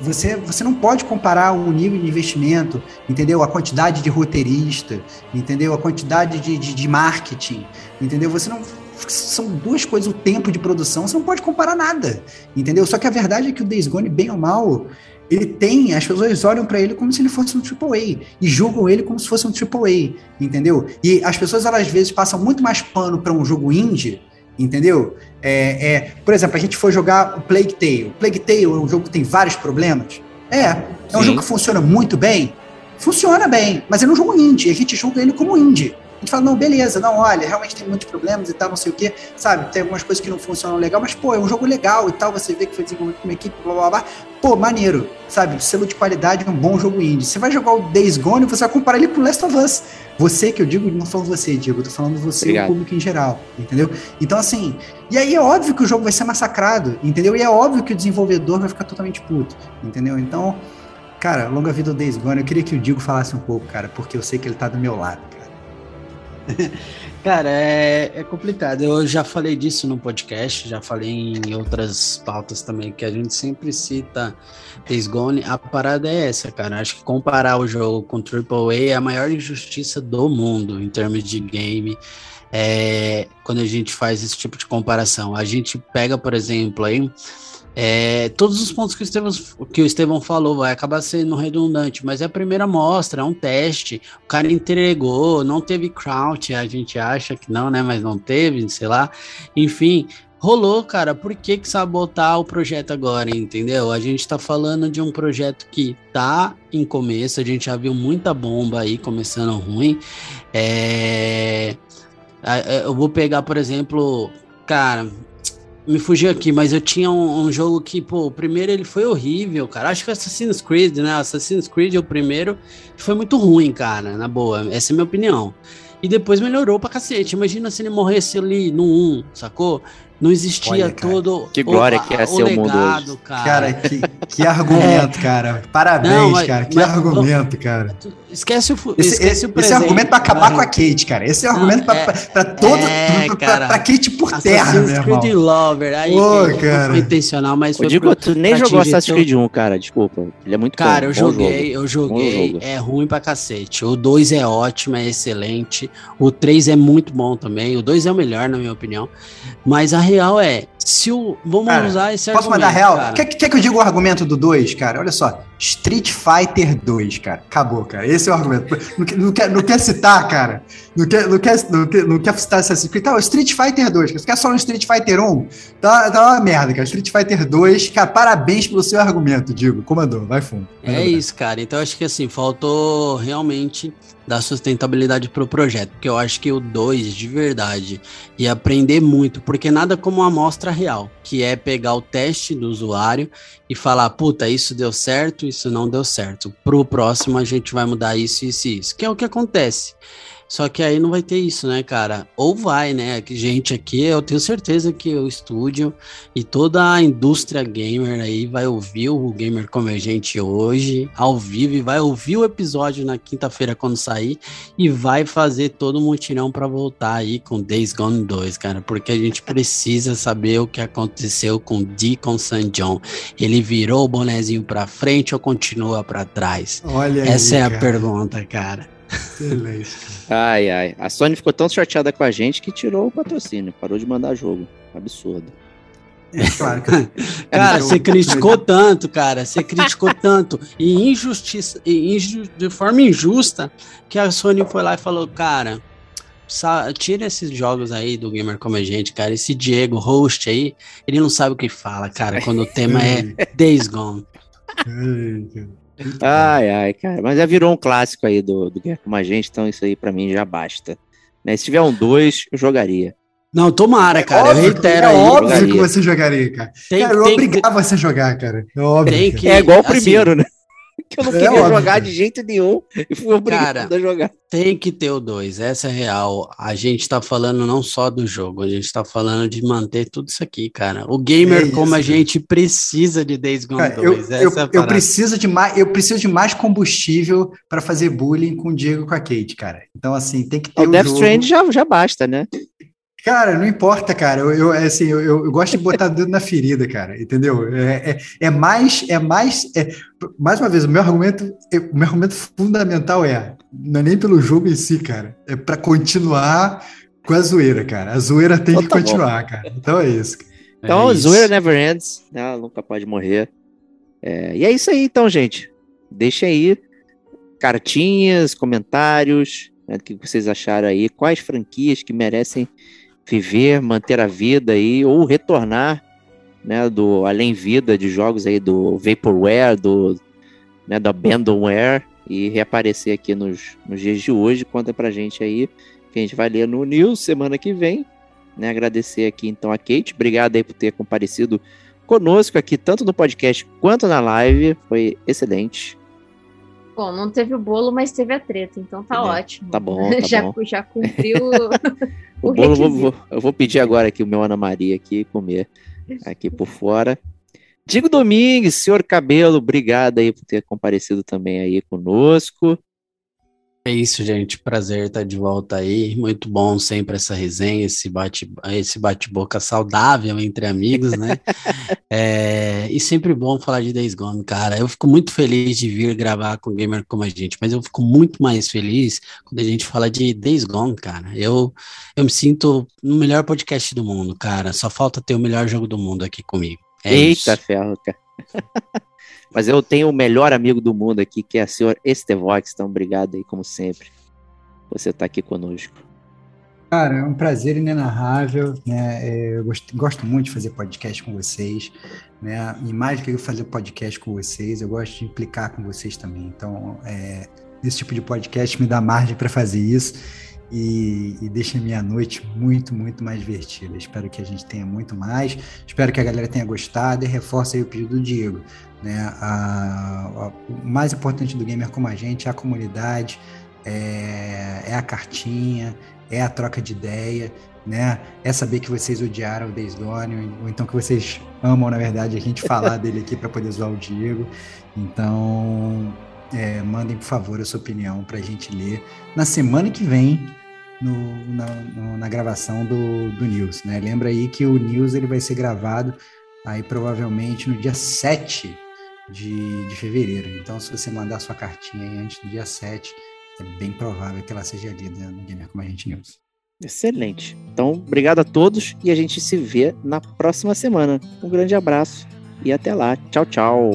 Você, você não pode comparar o nível de investimento, entendeu? A quantidade de roteirista, entendeu? A quantidade de, de, de marketing, entendeu? Você não são duas coisas, o tempo de produção, você não pode comparar nada, entendeu? Só que a verdade é que o Days Gone, bem ou mal, ele tem, as pessoas olham para ele como se ele fosse um AAA e julgam ele como se fosse um AAA, entendeu? E as pessoas, elas, às vezes, passam muito mais pano para um jogo indie entendeu? É, é, por exemplo, a gente foi jogar o Plague Tale. Plague Tale é um jogo que tem vários problemas. É, é um Sim. jogo que funciona muito bem. Funciona bem, mas é um jogo indie. A gente julga ele como indie. A gente fala, não, beleza, não, olha, realmente tem muitos problemas e tal, não sei o quê, sabe? Tem algumas coisas que não funcionam legal, mas, pô, é um jogo legal e tal, você vê que foi desenvolvido com uma equipe, blá, blá, blá. Pô, maneiro, sabe? Selo de qualidade, um bom jogo indie. Você vai jogar o Days Gone, você vai comparar ele com Last of Us. Você, que eu digo, não falando você, Diego, eu tô falando você e o público em geral, entendeu? Então, assim, e aí é óbvio que o jogo vai ser massacrado, entendeu? E é óbvio que o desenvolvedor vai ficar totalmente puto, entendeu? Então, cara, longa vida do Days Gone, eu queria que o Diego falasse um pouco, cara, porque eu sei que ele tá do meu lado, cara. É, é, complicado. Eu já falei disso no podcast, já falei em outras pautas também, que a gente sempre cita Days Gone. A parada é essa, cara. Acho que comparar o jogo com AAA é a maior injustiça do mundo em termos de game. É, quando a gente faz esse tipo de comparação. A gente pega, por exemplo, aí é, todos os pontos que o, Estevão, que o Estevão falou vai acabar sendo redundante, mas é a primeira amostra, é um teste. O cara entregou, não teve crouch, a gente acha que não, né? Mas não teve, sei lá. Enfim, rolou, cara. Por que, que sabotar o projeto agora, entendeu? A gente tá falando de um projeto que tá em começo, a gente já viu muita bomba aí começando ruim. É... Eu vou pegar, por exemplo, cara, me fugiu aqui, mas eu tinha um, um, jogo que, pô, o primeiro ele foi horrível, cara. Acho que Assassin's Creed, né? Assassin's Creed, o primeiro, foi muito ruim, cara, na boa. Essa é a minha opinião. E depois melhorou pra cacete. Imagina se ele morresse ali no 1, sacou? Não existia Olha, todo que glória o, que é ser o mundo hoje. Cara, cara que, que argumento, é. cara. Parabéns, Não, mas, cara. Que mas, argumento, cara. Esquece o esse, esquece o presente. Esse é o argumento pra acabar com a Kate, cara. Esse é o argumento Não, pra, é, pra, todo é, pra, cara, pra, Kate por terra, meu irmão. Creed Lover. Aí, Pô, cara. Foi intencional, mas foi digo, tu nem jogou Assassin's Creed 1, cara. Desculpa. Ele é muito Cara, bom, eu joguei, eu joguei. É ruim pra cacete. O 2 é ótimo, é excelente. O 3 é muito bom também. O 2 é o melhor, na minha opinião. Mas a real é, se o. Vamos cara, usar esse posso argumento. Posso mandar real? Quer, quer que eu diga o argumento do 2, cara? Olha só. Street Fighter 2, cara. Acabou, cara. Esse é o argumento. Não, não, quer, não quer citar, cara. Não quer, não quer, não quer, não quer citar Assassin's Creed. Tá, Street Fighter 2. Você quer só no Street Fighter 1? Tá, tá uma merda, cara. Street Fighter 2, cara, parabéns pelo seu argumento, digo. Comandou, vai fundo. é isso, cara. Então acho que assim, faltou realmente dar sustentabilidade pro projeto, porque eu acho que o 2, de verdade, ia aprender muito, porque nada como uma amostra real, que é pegar o teste do usuário e falar, puta, isso deu certo, isso não deu certo. Pro próximo a gente vai mudar isso, isso e isso, que é o que acontece. Só que aí não vai ter isso, né, cara? Ou vai, né? Que gente aqui, eu tenho certeza que o estúdio e toda a indústria gamer aí vai ouvir o Gamer Convergente hoje, ao vivo, e vai ouvir o episódio na quinta-feira quando sair e vai fazer todo o mutirão para voltar aí com Days Gone 2, cara, porque a gente precisa saber o que aconteceu com Deacon San John. Ele virou o bonezinho para frente ou continua para trás? Olha Essa aí, é a pergunta, cara. Excelente. ai, ai. A Sony ficou tão chateada com a gente que tirou o patrocínio, parou de mandar jogo. Absurdo. É claro. cara, você criticou tanto, cara. Você criticou tanto e injustiça, e inju, de forma injusta que a Sony foi lá e falou, cara, tira esses jogos aí do Gamer Como a Gente, cara. Esse Diego, host aí, ele não sabe o que fala, cara, quando o tema é Days Gone. Ai, ai, cara. Mas já virou um clássico aí do, do Guerra com a gente, então isso aí para mim já basta. Né? Se tiver um dois, eu jogaria. Não, tomara, cara. É óbvio, eu reitero é aí. óbvio jogaria. que você jogaria, cara. Tem, cara, eu tem, obrigava você a jogar, cara. É óbvio. Tem que, é igual o primeiro, assim, né? que eu não é queria óbvio, jogar de jeito nenhum e fui obrigado cara, a jogar. Tem que ter o 2, essa é real. A gente tá falando não só do jogo, a gente tá falando de manter tudo isso aqui, cara. O gamer, é isso, como a gente precisa de Days Gone 2. Eu, eu, é eu, preciso de mais, eu preciso de mais combustível para fazer bullying com o Diego e com a Kate, cara. Então, assim, tem que ter. O, o Death jogo. Strand já, já basta, né? Cara, não importa, cara. Eu, eu assim, eu, eu, gosto de botar dedo na ferida, cara. Entendeu? É, é, é mais, é mais, é, mais uma vez, o meu argumento, o meu argumento fundamental é, não é nem pelo jogo em si, cara. É para continuar com a zoeira, cara. A zoeira tem então, que tá continuar, bom. cara. Então é isso. Então, é a zoeira never ends, né? Ela nunca pode morrer. É, e é isso aí, então, gente. Deixa aí cartinhas, comentários, né, o que vocês acharam aí, quais franquias que merecem viver, manter a vida aí, ou retornar, né, do além vida de jogos aí do Vaporware, do, né, do Abandonware e reaparecer aqui nos, nos dias de hoje. Conta pra gente aí, que a gente vai ler no News semana que vem. Né, agradecer aqui então a Kate, obrigado aí por ter comparecido conosco aqui, tanto no podcast quanto na live, foi excelente. Bom, não teve o bolo, mas teve a treta, então tá é, ótimo. Tá bom, tá já, bom. já cumpriu o, o bolo. Vou, vou, eu vou pedir agora aqui o meu Ana Maria aqui comer aqui por fora. Digo Domingues, senhor Cabelo, obrigado aí por ter comparecido também aí conosco. É isso, gente. Prazer estar de volta aí. Muito bom sempre essa resenha, esse bate, esse bate-boca saudável entre amigos, né? é, e sempre bom falar de Days Gone, cara. Eu fico muito feliz de vir gravar com gamer como a gente, mas eu fico muito mais feliz quando a gente fala de Days Gone, cara. Eu, eu me sinto no melhor podcast do mundo, cara. Só falta ter o melhor jogo do mundo aqui comigo. É Eita isso. ferro, cara. Mas eu tenho o melhor amigo do mundo aqui, que é a senhora Estevox. Então, obrigado aí, como sempre, você estar tá aqui conosco. Cara, é um prazer inenarrável, né? É, eu gosto, gosto, muito de fazer podcast com vocês, né? E mais do que fazer podcast com vocês, eu gosto de implicar com vocês também. Então, é, esse tipo de podcast me dá margem para fazer isso. e, e deixa minha noite muito, muito mais divertida. Espero que a gente tenha muito mais. Espero que a galera tenha gostado e reforce aí o pedido do Diego. Né? A, a, o mais importante do gamer como a gente é a comunidade, é, é a cartinha, é a troca de ideia, né? É saber que vocês odiaram o Days Gone, ou então que vocês amam, na verdade, a gente falar dele aqui para poder zoar o Diego. Então, é, mandem, por favor, a sua opinião para a gente ler na semana que vem, no, na, no, na, gravação do, do News. Né? Lembra aí que o News ele vai ser gravado aí provavelmente no dia 7 de, de fevereiro. Então, se você mandar sua cartinha aí antes do dia 7, é bem provável que ela seja lida no Gamer Como a Gente News. Excelente. Então, obrigado a todos e a gente se vê na próxima semana. Um grande abraço e até lá. Tchau, tchau.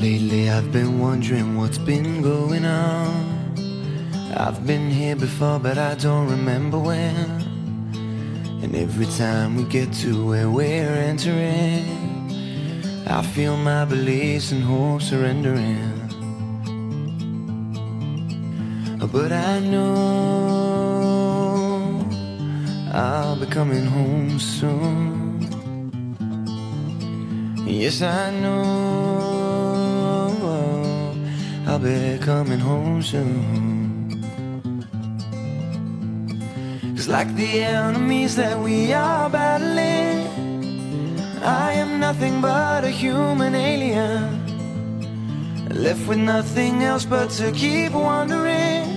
Lately I've been wondering what's been going on. I've been here before, but I don't remember when. And every time we get to where we're entering, I feel my beliefs and hope surrendering. But I know I'll be coming home soon. Yes, I know I'll be coming home soon. Cause like the enemies that we are battling, I am nothing but a human alien. Left with nothing else but to keep wandering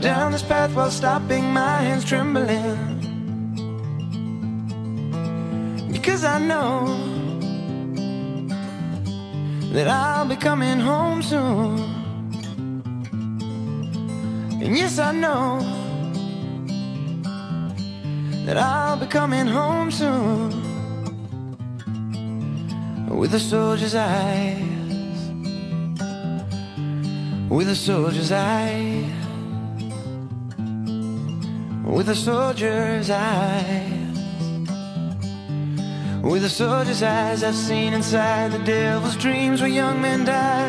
down this path while stopping my hands trembling. Because I know that I'll be coming home soon. And yes, I know that I'll be coming home soon with a soldier's eyes, with a soldier's eyes, with a soldier's eyes. With a soldier's eyes, I've seen inside the devil's dreams where young men die.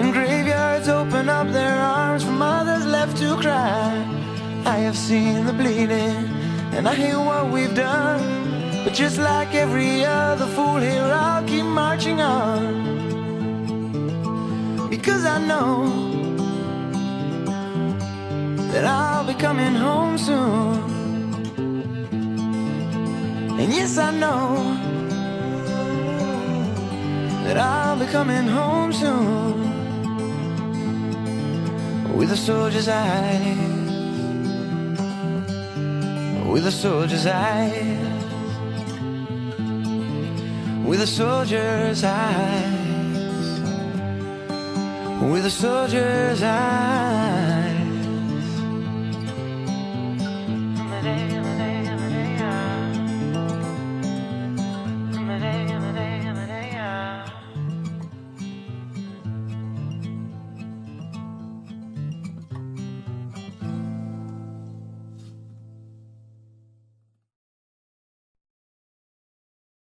And graveyards open up their arms for mothers left to cry. I have seen the bleeding, and I hear what we've done. But just like every other fool here, I'll keep marching on. Because I know that I'll be coming home soon. And yes, I know that I'll be coming home soon with a soldier's eyes, with a soldier's eyes, with a soldier's eyes, with a soldier's eyes.